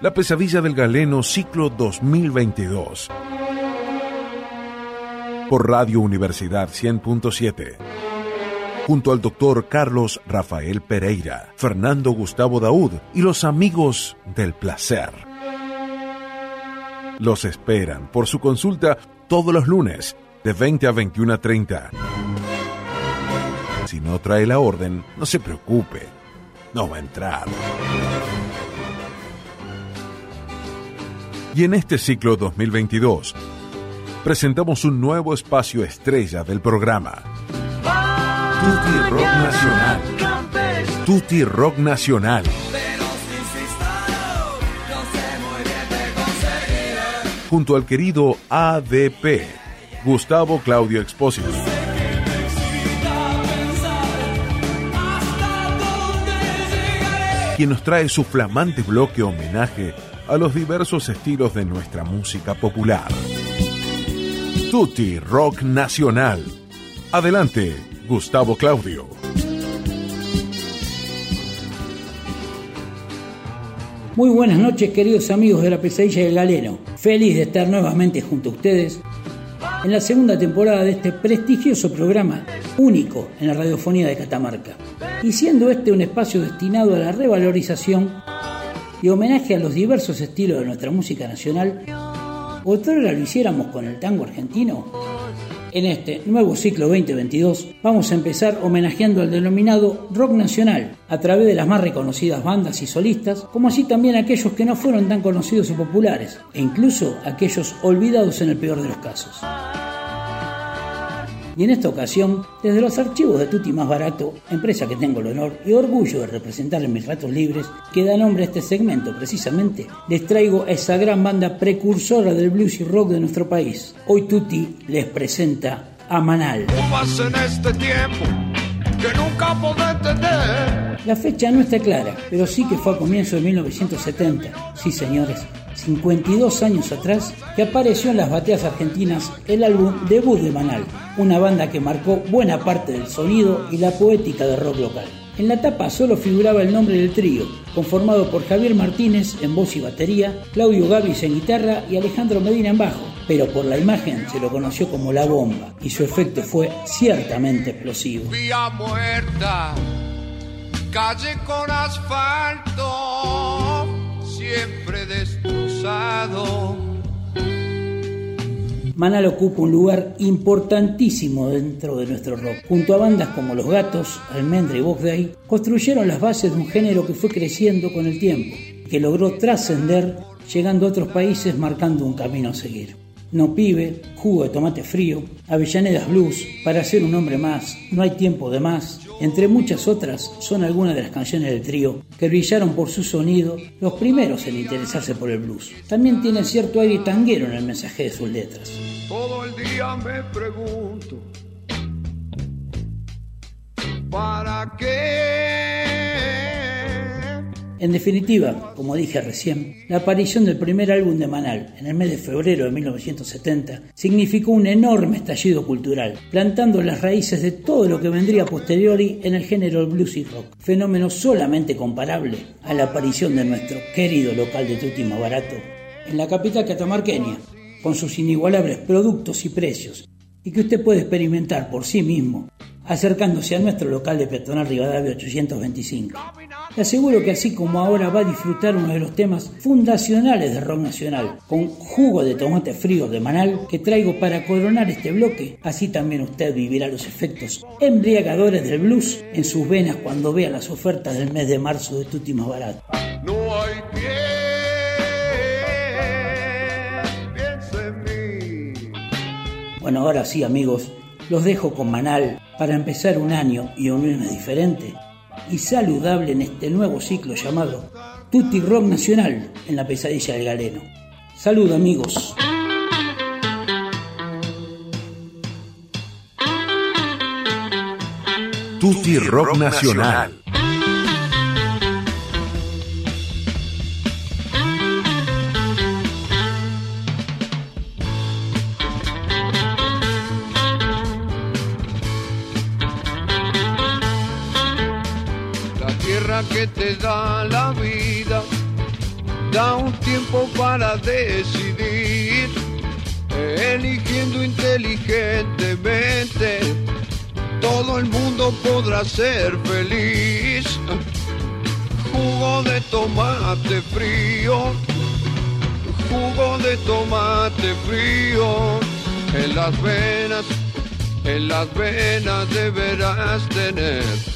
La pesadilla del galeno ciclo 2022. Por Radio Universidad 100.7. Junto al doctor Carlos Rafael Pereira, Fernando Gustavo Daud y los amigos del placer. Los esperan por su consulta todos los lunes de 20 a 21 a 30. Si no trae la orden, no se preocupe, no va a entrar. Y en este ciclo 2022, presentamos un nuevo espacio estrella del programa. Tutti Rock Nacional. Tutti Rock Nacional. Junto al querido ADP, Gustavo Claudio Expósito. Quien nos trae su flamante bloque homenaje a los diversos estilos de nuestra música popular. Tutti Rock Nacional. Adelante, Gustavo Claudio. Muy buenas noches queridos amigos de la pesadilla del galeno. Feliz de estar nuevamente junto a ustedes en la segunda temporada de este prestigioso programa único en la radiofonía de Catamarca. Y siendo este un espacio destinado a la revalorización y homenaje a los diversos estilos de nuestra música nacional, otra lo hiciéramos con el tango argentino. En este nuevo ciclo 2022 vamos a empezar homenajeando al denominado rock nacional a través de las más reconocidas bandas y solistas, como así también aquellos que no fueron tan conocidos o populares, e incluso aquellos olvidados en el peor de los casos. Y en esta ocasión, desde los archivos de Tutti Más Barato, empresa que tengo el honor y orgullo de representar en mis ratos libres, que da nombre a este segmento precisamente, les traigo a esa gran banda precursora del blues y rock de nuestro país. Hoy Tutti les presenta a Manal. este tiempo La fecha no está clara, pero sí que fue a comienzos de 1970. Sí, señores, 52 años atrás, que apareció en las bateas argentinas el álbum debut de Manal, una banda que marcó buena parte del sonido y la poética de rock local. En la tapa solo figuraba el nombre del trío, conformado por Javier Martínez en voz y batería, Claudio Gavis en guitarra y Alejandro Medina en bajo, pero por la imagen se lo conoció como La Bomba y su efecto fue ciertamente explosivo. Vía muerta, calle con asfalto, siempre destrozado. Manal ocupa un lugar importantísimo dentro de nuestro rock. Junto a bandas como Los Gatos, Almendra y Box Day, construyeron las bases de un género que fue creciendo con el tiempo, que logró trascender llegando a otros países marcando un camino a seguir. No pibe, jugo de tomate frío, Avellanedas Blues, para ser un hombre más, no hay tiempo de más, entre muchas otras son algunas de las canciones del trío que brillaron por su sonido, los primeros en interesarse por el blues. También tiene cierto aire tanguero en el mensaje de sus letras. Todo el día me pregunto, ¿para qué? En definitiva, como dije recién, la aparición del primer álbum de Manal en el mes de febrero de 1970 significó un enorme estallido cultural, plantando las raíces de todo lo que vendría posteriori en el género blues y rock, fenómeno solamente comparable a la aparición de nuestro querido local de Tutti Barato en la capital catamarqueña, con sus inigualables productos y precios, y que usted puede experimentar por sí mismo acercándose a nuestro local de Peatonal Rivadavia 825. Le aseguro que así como ahora va a disfrutar uno de los temas fundacionales de rock nacional, con jugo de tomate frío de Manal que traigo para coronar este bloque, así también usted vivirá los efectos embriagadores del blues en sus venas cuando vea las ofertas del mes de marzo de Tutti Más Barato. No hay pie, piensa en mí. Bueno, ahora sí amigos, los dejo con Manal para empezar un año y un lunes diferente y saludable en este nuevo ciclo llamado Tutti Rock Nacional en la pesadilla del galeno. Salud amigos. Tutti Rock Nacional. Decidir, eligiendo inteligentemente, todo el mundo podrá ser feliz. Jugo de tomate frío, jugo de tomate frío, en las venas, en las venas deberás tener.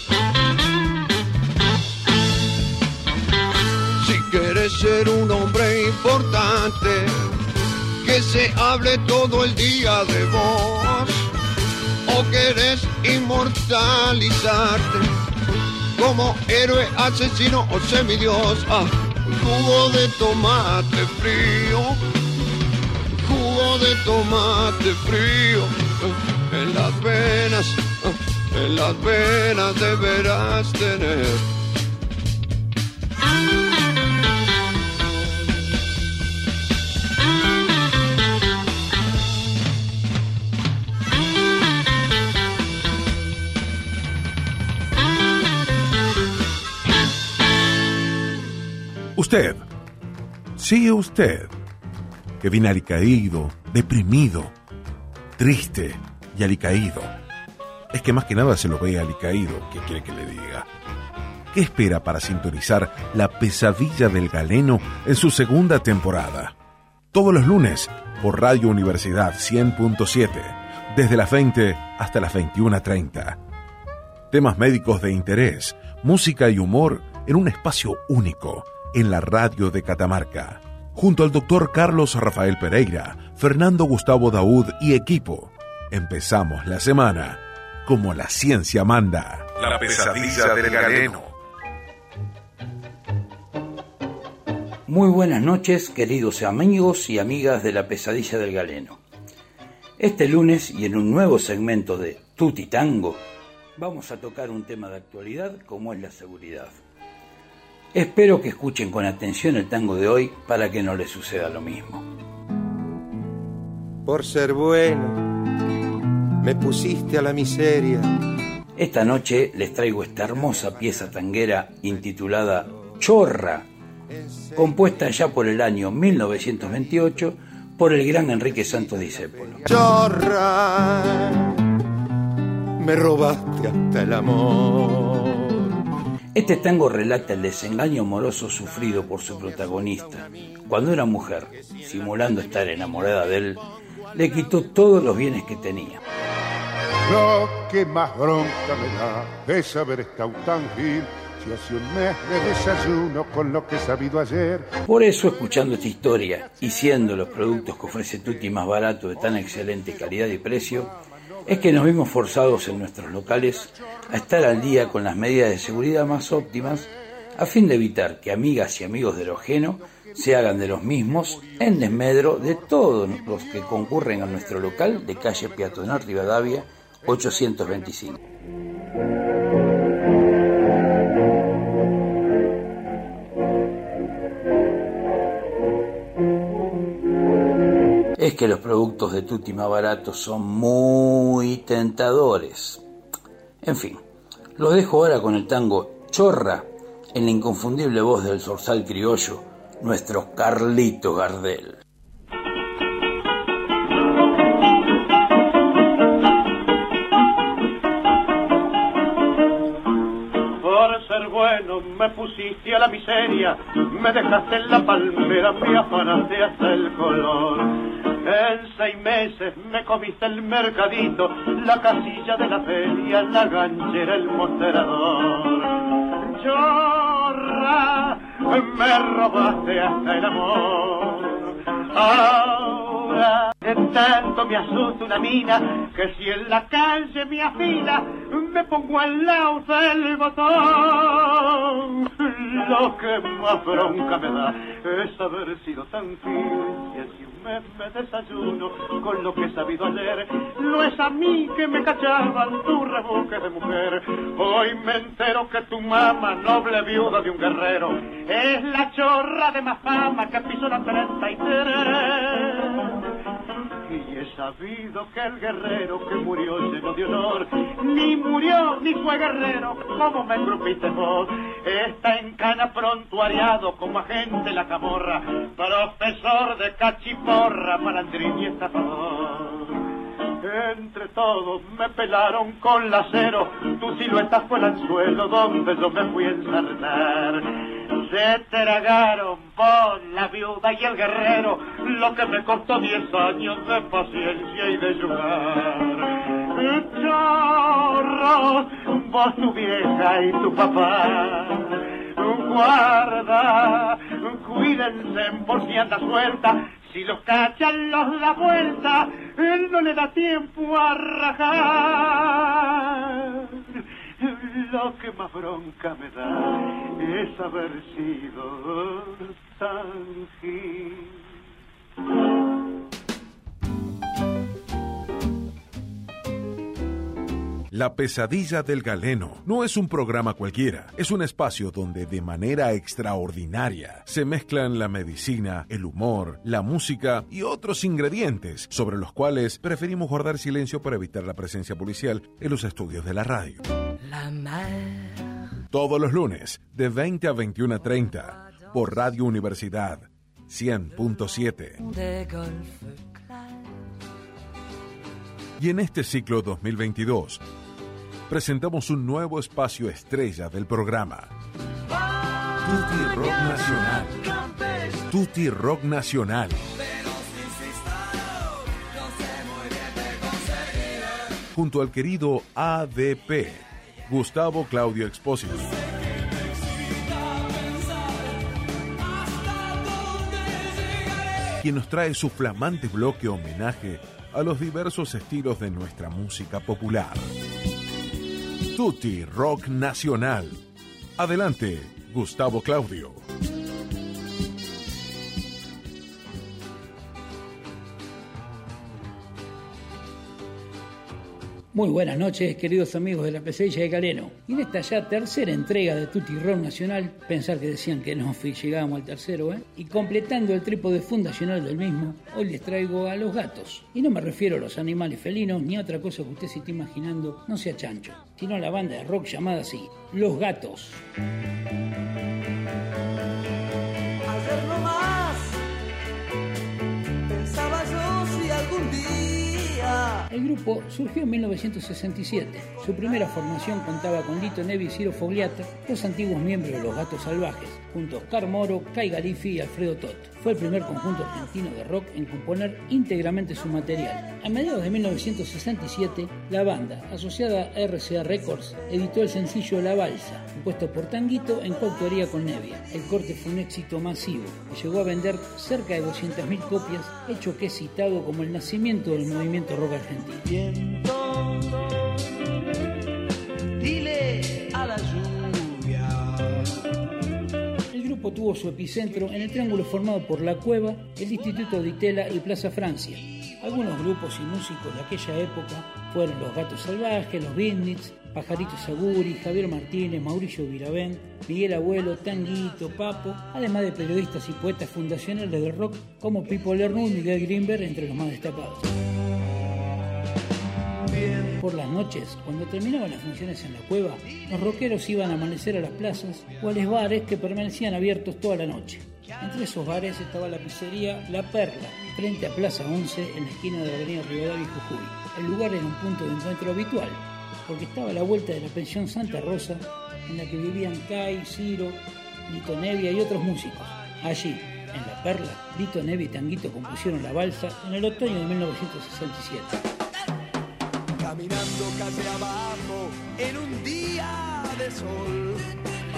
Quieres ser un hombre importante, que se hable todo el día de vos. O querés inmortalizarte como héroe, asesino o semidios. Ah, jugo de tomate frío, jugo de tomate frío, eh, en las venas, eh, en las venas deberás tener. Usted, sí usted, que viene alicaído, deprimido, triste y alicaído. Es que más que nada se lo ve alicaído, ¿qué quiere que le diga? ¿Qué espera para sintonizar La pesadilla del galeno en su segunda temporada? Todos los lunes por Radio Universidad 100.7, desde las 20 hasta las 21.30. Temas médicos de interés, música y humor en un espacio único en la radio de Catamarca. Junto al doctor Carlos Rafael Pereira, Fernando Gustavo Daud y equipo. Empezamos la semana como la ciencia manda. La pesadilla del galeno. Muy buenas noches, queridos amigos y amigas de la pesadilla del galeno. Este lunes y en un nuevo segmento de Tuti Tango, vamos a tocar un tema de actualidad como es la seguridad. Espero que escuchen con atención el tango de hoy para que no les suceda lo mismo. Por ser bueno, me pusiste a la miseria. Esta noche les traigo esta hermosa pieza tanguera intitulada Chorra, compuesta ya por el año 1928 por el gran Enrique Santos Discépolo. Chorra, me robaste hasta el amor. Este tango relata el desengaño amoroso sufrido por su protagonista. Cuando una mujer, simulando estar enamorada de él, le quitó todos los bienes que tenía. Lo que más bronca me da es haber estado tan gil si hace un mes de desayuno con lo que he sabido ayer. Por eso, escuchando esta historia y siendo los productos que ofrece Tutti más baratos de tan excelente calidad y precio, es que nos vimos forzados en nuestros locales a estar al día con las medidas de seguridad más óptimas a fin de evitar que amigas y amigos de lo ajeno se hagan de los mismos en desmedro de todos los que concurren a nuestro local de calle Peatonal Rivadavia 825. Es que los productos de Tutti más baratos son muy tentadores. En fin, los dejo ahora con el tango Chorra en la inconfundible voz del zorzal criollo, nuestro Carlito Gardel. Me pusiste a la miseria, me dejaste en la palmera, me afanaste hasta el color. En seis meses me comiste el mercadito, la casilla de la feria, la ganchera, el mostrador. Chorra, me robaste hasta el amor. Ahora de tanto me asusta una mina que si en la calle me afila me pongo al lado del botón. Lo que más bronca me da es haber sido tan fiel y un mes me desayuno con lo que he sabido ayer. No es a mí que me cachaban tu rebuque de mujer. Hoy me entero que tu mamá, noble viuda de un guerrero, es la chorra de más fama que pisó la 33. Sabido que el guerrero que murió lleno de honor, ni murió ni fue guerrero, como me engrupiste vos. Está en cana prontuariado como agente la camorra, profesor de cachiporra, malandrín y estafador. Entre todos me pelaron con lacero, tu silueta fue el anzuelo donde yo me fui a ensartar. Se tragaron por la viuda y el guerrero, lo que me costó diez años de paciencia y de llorar. Chorro, vos tu vieja y tu papá, guarda, cuídense por si anda suelta, si los cachan da vuelta, él no le da tiempo a rajar. Lo que más bronca me da es haber sido tan. La pesadilla del galeno no es un programa cualquiera, es un espacio donde de manera extraordinaria se mezclan la medicina, el humor, la música y otros ingredientes sobre los cuales preferimos guardar silencio para evitar la presencia policial en los estudios de la radio. Todos los lunes, de 20 a 21 a 30, por Radio Universidad 100.7. Y en este ciclo 2022, presentamos un nuevo espacio estrella del programa. Tutti Rock Nacional. Tutti Rock Nacional. Junto al querido ADP, Gustavo Claudio Expósito. Quien nos trae su flamante bloque homenaje a los diversos estilos de nuestra música popular. Tutti Rock Nacional. Adelante, Gustavo Claudio. Muy buenas noches, queridos amigos de la pesadilla de Galeno. Y en esta ya tercera entrega de Tutti Rock Nacional, pensar que decían que no llegábamos al tercero, ¿eh? Y completando el trípode fundacional del mismo, hoy les traigo a los gatos. Y no me refiero a los animales felinos ni a otra cosa que usted se esté imaginando, no sea chancho, sino a la banda de rock llamada así, Los Gatos. El grupo surgió en 1967. Su primera formación contaba con Lito Nevi y Ciro Fogliata, dos antiguos miembros de Los Gatos Salvajes, junto a Oscar Moro, Kai Galifi y Alfredo Tot. Fue el primer conjunto argentino de rock en componer íntegramente su material. A mediados de 1967, la banda, asociada a RCA Records, editó el sencillo La Balsa, compuesto por Tanguito en coautoría con Nevia. El corte fue un éxito masivo, que llegó a vender cerca de 200.000 copias, hecho que es citado como el nacimiento del movimiento rock argentino. Grupo tuvo su epicentro en el triángulo formado por La Cueva, el Instituto de Itela y Plaza Francia. Algunos grupos y músicos de aquella época fueron Los Gatos Salvajes, Los Beatniks, Pajarito Saguri, Javier Martínez, Mauricio Viravent, Miguel Abuelo, Tanguito, Papo, además de periodistas y poetas fundacionales del rock como Pipo Lerner y Miguel Greenberg, entre los más destacados. Por las noches, cuando terminaban las funciones en la cueva, los rockeros iban a amanecer a las plazas o a los bares que permanecían abiertos toda la noche. Entre esos bares estaba la pizzería La Perla, frente a Plaza 11, en la esquina de la avenida Rivadavia y Jujuy. El lugar era un punto de encuentro habitual, porque estaba a la vuelta de la pensión Santa Rosa en la que vivían Kai, Ciro, Lito Nevia y otros músicos. Allí, en La Perla, Lito Nevia y Tanguito compusieron la balsa en el otoño de 1967. Caminando calle abajo en un día de sol,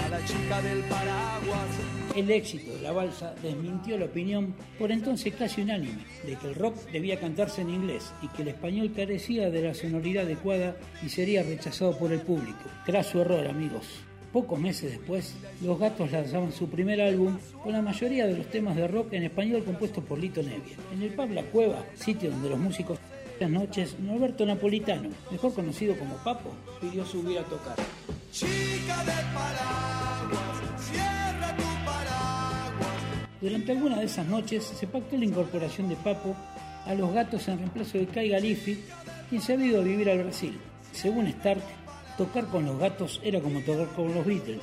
a la chica del paraguas El éxito de la balsa desmintió la opinión, por entonces casi unánime, de que el rock debía cantarse en inglés y que el español carecía de la sonoridad adecuada y sería rechazado por el público. Tras su error, amigos. Pocos meses después, Los Gatos lanzaban su primer álbum con la mayoría de los temas de rock en español compuestos por Lito Nevia. En el pub La Cueva, sitio donde los músicos las noches, Norberto Napolitano, mejor conocido como Papo, pidió subir a tocar. Chica del paraguas, cierra tu paraguas. Durante alguna de esas noches se pactó la incorporación de Papo a los gatos en reemplazo de Kai Galifi, quien se había ido a vivir al Brasil. Según Stark, tocar con los gatos era como tocar con los Beatles.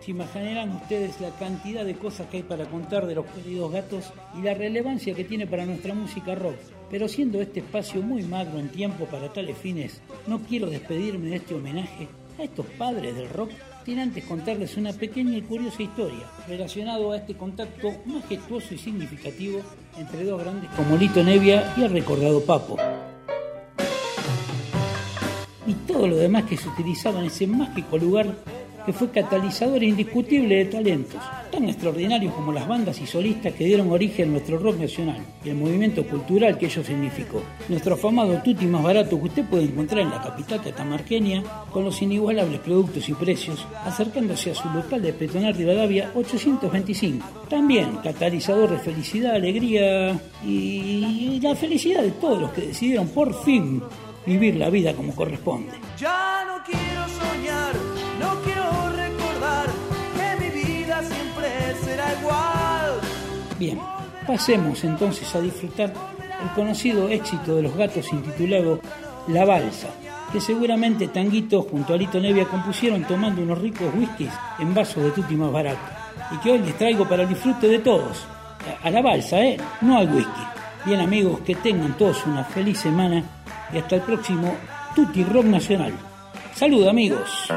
Se imaginarán ustedes la cantidad de cosas que hay para contar de los queridos gatos y la relevancia que tiene para nuestra música rock. Pero siendo este espacio muy magro en tiempo para tales fines, no quiero despedirme de este homenaje a estos padres del rock sin antes contarles una pequeña y curiosa historia relacionado a este contacto majestuoso y significativo entre dos grandes como Lito Nevia y el recordado Papo. Y todo lo demás que se utilizaba en ese mágico lugar que fue catalizador indiscutible de talentos, tan extraordinarios como las bandas y solistas que dieron origen a nuestro rock nacional y el movimiento cultural que ello significó. Nuestro afamado tutti más barato que usted puede encontrar en la capital catamarqueña, con los inigualables productos y precios, acercándose a su local de Petonar Rivadavia 825. También catalizador de felicidad, alegría y la felicidad de todos los que decidieron por fin vivir la vida como corresponde. Ya no quiero soñar, no quiero recordar que mi vida siempre será igual. Bien, pasemos entonces a disfrutar el conocido éxito de los gatos intitulado La Balsa, que seguramente Tanguito junto a Lito Nevia compusieron tomando unos ricos whiskies en vasos de tutti más barato, y que hoy les traigo para el disfrute de todos. A, la balsa, ¿eh? No al whisky. Bien amigos, que tengan todos una feliz semana y hasta el próximo Tutti Rock Nacional. Salud amigos.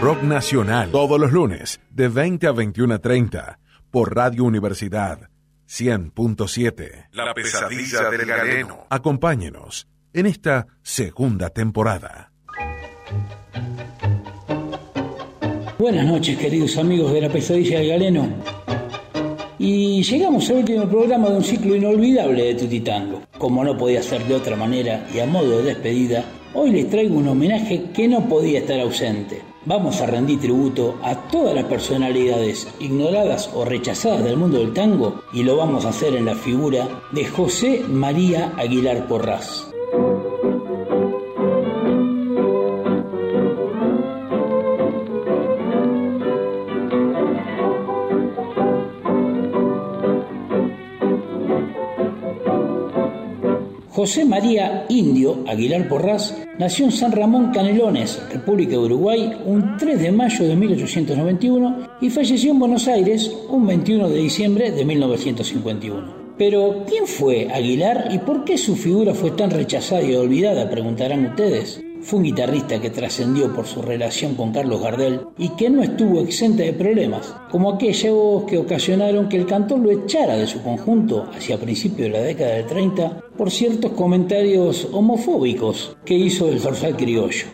Rock Nacional, todos los lunes, de 20 a 21.30, por Radio Universidad 100.7. La pesadilla del galeno. Acompáñenos en esta segunda temporada. Buenas noches, queridos amigos de la pesadilla del galeno. Y llegamos al último programa de un ciclo inolvidable de Tutitango. Como no podía ser de otra manera y a modo de despedida, hoy les traigo un homenaje que no podía estar ausente. Vamos a rendir tributo a todas las personalidades ignoradas o rechazadas del mundo del tango y lo vamos a hacer en la figura de José María Aguilar Porras. José María Indio Aguilar Porras nació en San Ramón Canelones, República de Uruguay, un 3 de mayo de 1891 y falleció en Buenos Aires un 21 de diciembre de 1951. Pero, ¿quién fue Aguilar y por qué su figura fue tan rechazada y olvidada? Preguntarán ustedes. Fue un guitarrista que trascendió por su relación con Carlos Gardel y que no estuvo exenta de problemas, como aquellos que ocasionaron que el cantor lo echara de su conjunto hacia principios de la década del 30 por ciertos comentarios homofóbicos que hizo el zorzal criollo.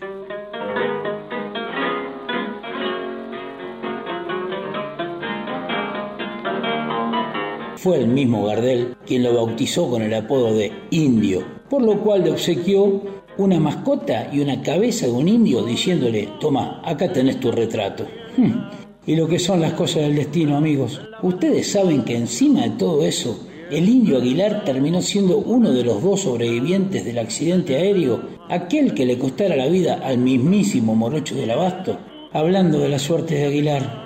Fue el mismo Gardel quien lo bautizó con el apodo de Indio, por lo cual le obsequió una mascota y una cabeza de un indio diciéndole, toma, acá tenés tu retrato. Hmm. Y lo que son las cosas del destino, amigos. Ustedes saben que encima de todo eso, el indio Aguilar terminó siendo uno de los dos sobrevivientes del accidente aéreo, aquel que le costara la vida al mismísimo Morocho del Abasto. Hablando de la suerte de Aguilar,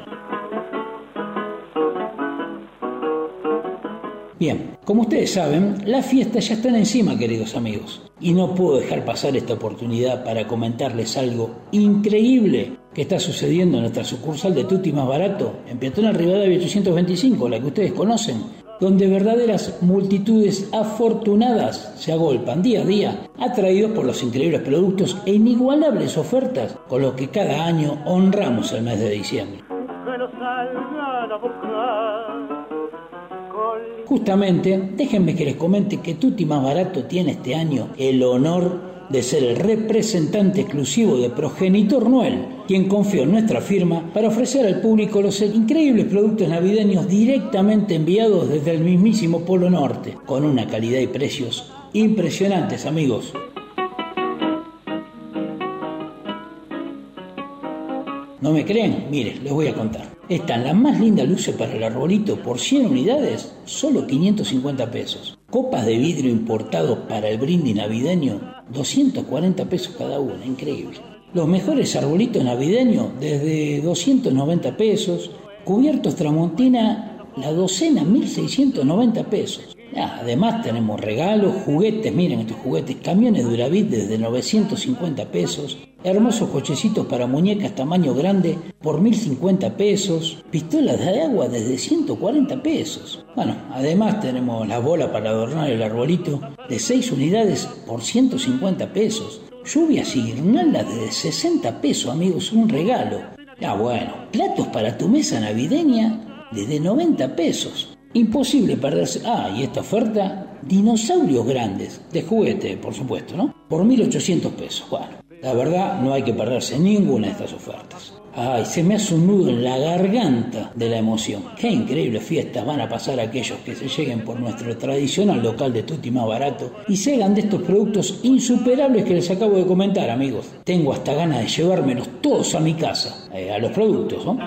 Bien, como ustedes saben, las fiestas ya están encima, queridos amigos, y no puedo dejar pasar esta oportunidad para comentarles algo increíble que está sucediendo en nuestra sucursal de Tutti Más Barato, en Peatón Rivadavia 825, la que ustedes conocen, donde verdaderas multitudes afortunadas se agolpan día a día, atraídos por los increíbles productos e inigualables ofertas con los que cada año honramos el mes de diciembre. Justamente, déjenme que les comente que Tutti Más Barato tiene este año el honor de ser el representante exclusivo de Progenitor Noel, quien confió en nuestra firma para ofrecer al público los increíbles productos navideños directamente enviados desde el mismísimo Polo Norte, con una calidad y precios impresionantes, amigos. ¿No me creen? Mire, les voy a contar. Están las más lindas luces para el arbolito por 100 unidades, solo 550 pesos. Copas de vidrio importados para el brindis navideño, 240 pesos cada una, increíble. Los mejores arbolitos navideños, desde 290 pesos. Cubiertos Tramontina, la docena, 1690 pesos. Además tenemos regalos, juguetes, miren estos juguetes, camiones Duravit desde 950 pesos, hermosos cochecitos para muñecas tamaño grande por 1050 pesos, pistolas de agua desde 140 pesos. Bueno, además tenemos la bola para adornar el arbolito de 6 unidades por 150 pesos. Lluvias y guirnaldas de 60 pesos, amigos, un regalo. Ah, bueno, platos para tu mesa navideña desde 90 pesos. Imposible perderse. Ah, y esta oferta, dinosaurios grandes, de juguete, por supuesto, ¿no? Por 1800 pesos. Bueno, la verdad, no hay que perderse ninguna de estas ofertas. Ay, se me hace un nudo en la garganta de la emoción. Qué increíbles fiestas van a pasar aquellos que se lleguen por nuestro tradicional local de tutti más barato y se hagan de estos productos insuperables que les acabo de comentar, amigos. Tengo hasta ganas de llevármelos todos a mi casa, eh, a los productos, ¿no?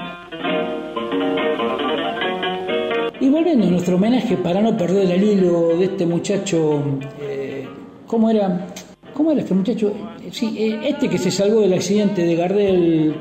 Volviendo a nuestro homenaje, para no perder el hilo de este muchacho, eh, ¿cómo era? ¿Cómo era este muchacho? Eh, sí, eh, este que se salvó del accidente de Gardel,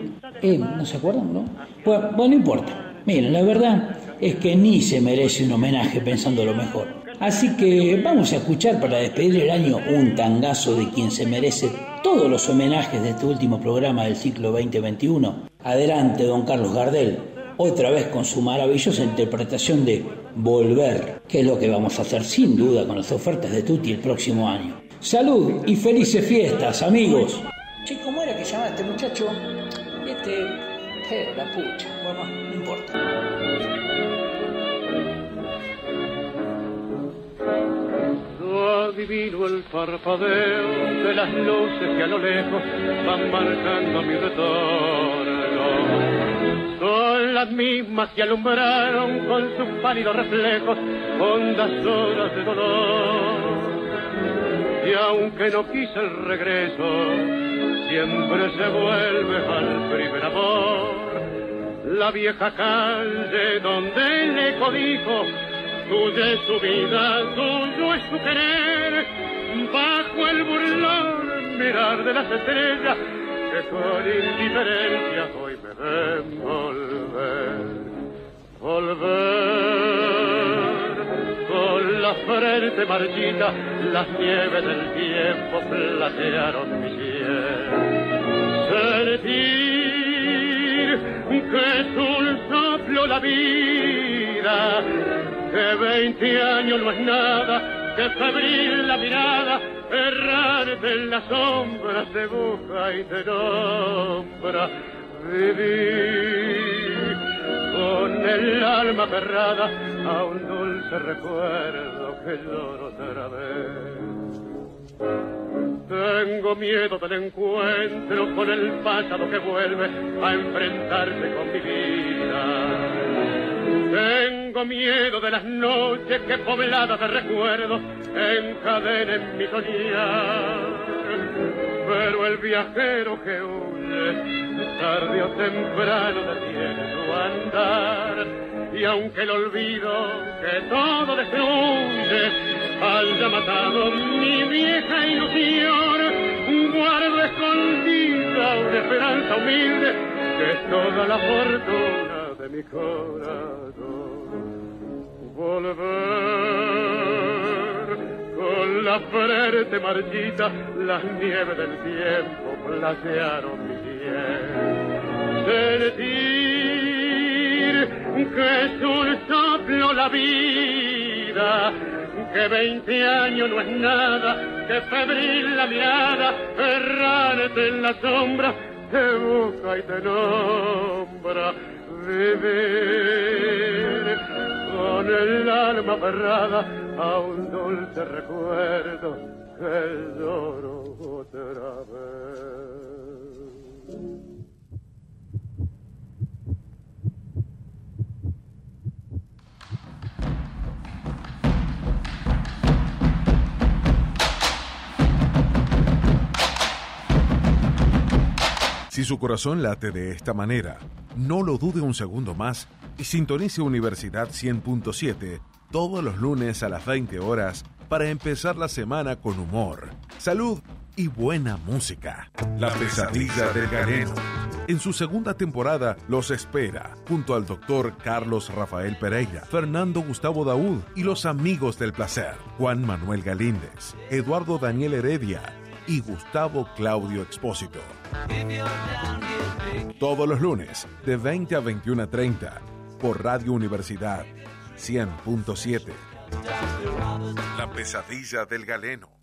¿no se acuerdan? No? Bueno, bueno, no importa. Miren, la verdad es que ni se merece un homenaje pensando lo mejor. Así que vamos a escuchar para despedir el año un tangazo de quien se merece todos los homenajes de este último programa del ciclo 2021. Adelante, don Carlos Gardel otra vez con su maravillosa interpretación de Volver, que es lo que vamos a hacer sin duda con las ofertas de Tutti el próximo año. Salud y felices fiestas, amigos. Che, ¿cómo era que llamaba este muchacho? que, que la pucha, bueno, no importa. adivino el parpadeo de las luces que a lo lejos van marcando mi retorno. Son las mismas que alumbraron con sus pálidos reflejos hondas horas de dolor. Y aunque no quise el regreso, siempre se vuelve al primer amor. La vieja calle donde le codijo Tuya es su vida, tuyo es su querer, bajo el burlón mirar de las estrellas que con indiferencia hoy me ven volver, volver. Con la frente marchita, las nieves del tiempo platearon mi piel. Sentir que es un soplo la vida que veinte años no es nada, que febril la mirada, errarte en la sombra se busca y te nombra. Vivir con el alma cerrada a un dulce recuerdo que lloro otra vez. Tengo miedo del encuentro con el pasado que vuelve a enfrentarse con mi vida. Tengo miedo de las noches que pobladas de recuerdos encadenen mi soñar. Pero el viajero que huye, tarde o temprano detiene su andar. Y aunque el olvido que todo destruye haya matado mi vieja ilusión, guardo escondida una esperanza humilde que es toda la fortuna de mi corazón. Volver con la frente marchita, las nieves del tiempo platearon mi piel. Sentir que es un soplo la vida, que veinte años no es nada, que febril la mirada, errarte en la sombra, te busca y te nombra vivir con el alma aferrada a un dulce recuerdo que lloro otra vez. Si su corazón late de esta manera, no lo dude un segundo más y sintonice Universidad 100.7 todos los lunes a las 20 horas para empezar la semana con humor, salud y buena música. La pesadilla del galeno. En su segunda temporada los espera, junto al doctor Carlos Rafael Pereira, Fernando Gustavo Daúd y los amigos del placer, Juan Manuel Galíndez, Eduardo Daniel Heredia y Gustavo Claudio Expósito. Todos los lunes, de 20 a 21.30, por Radio Universidad 100.7. La pesadilla del galeno.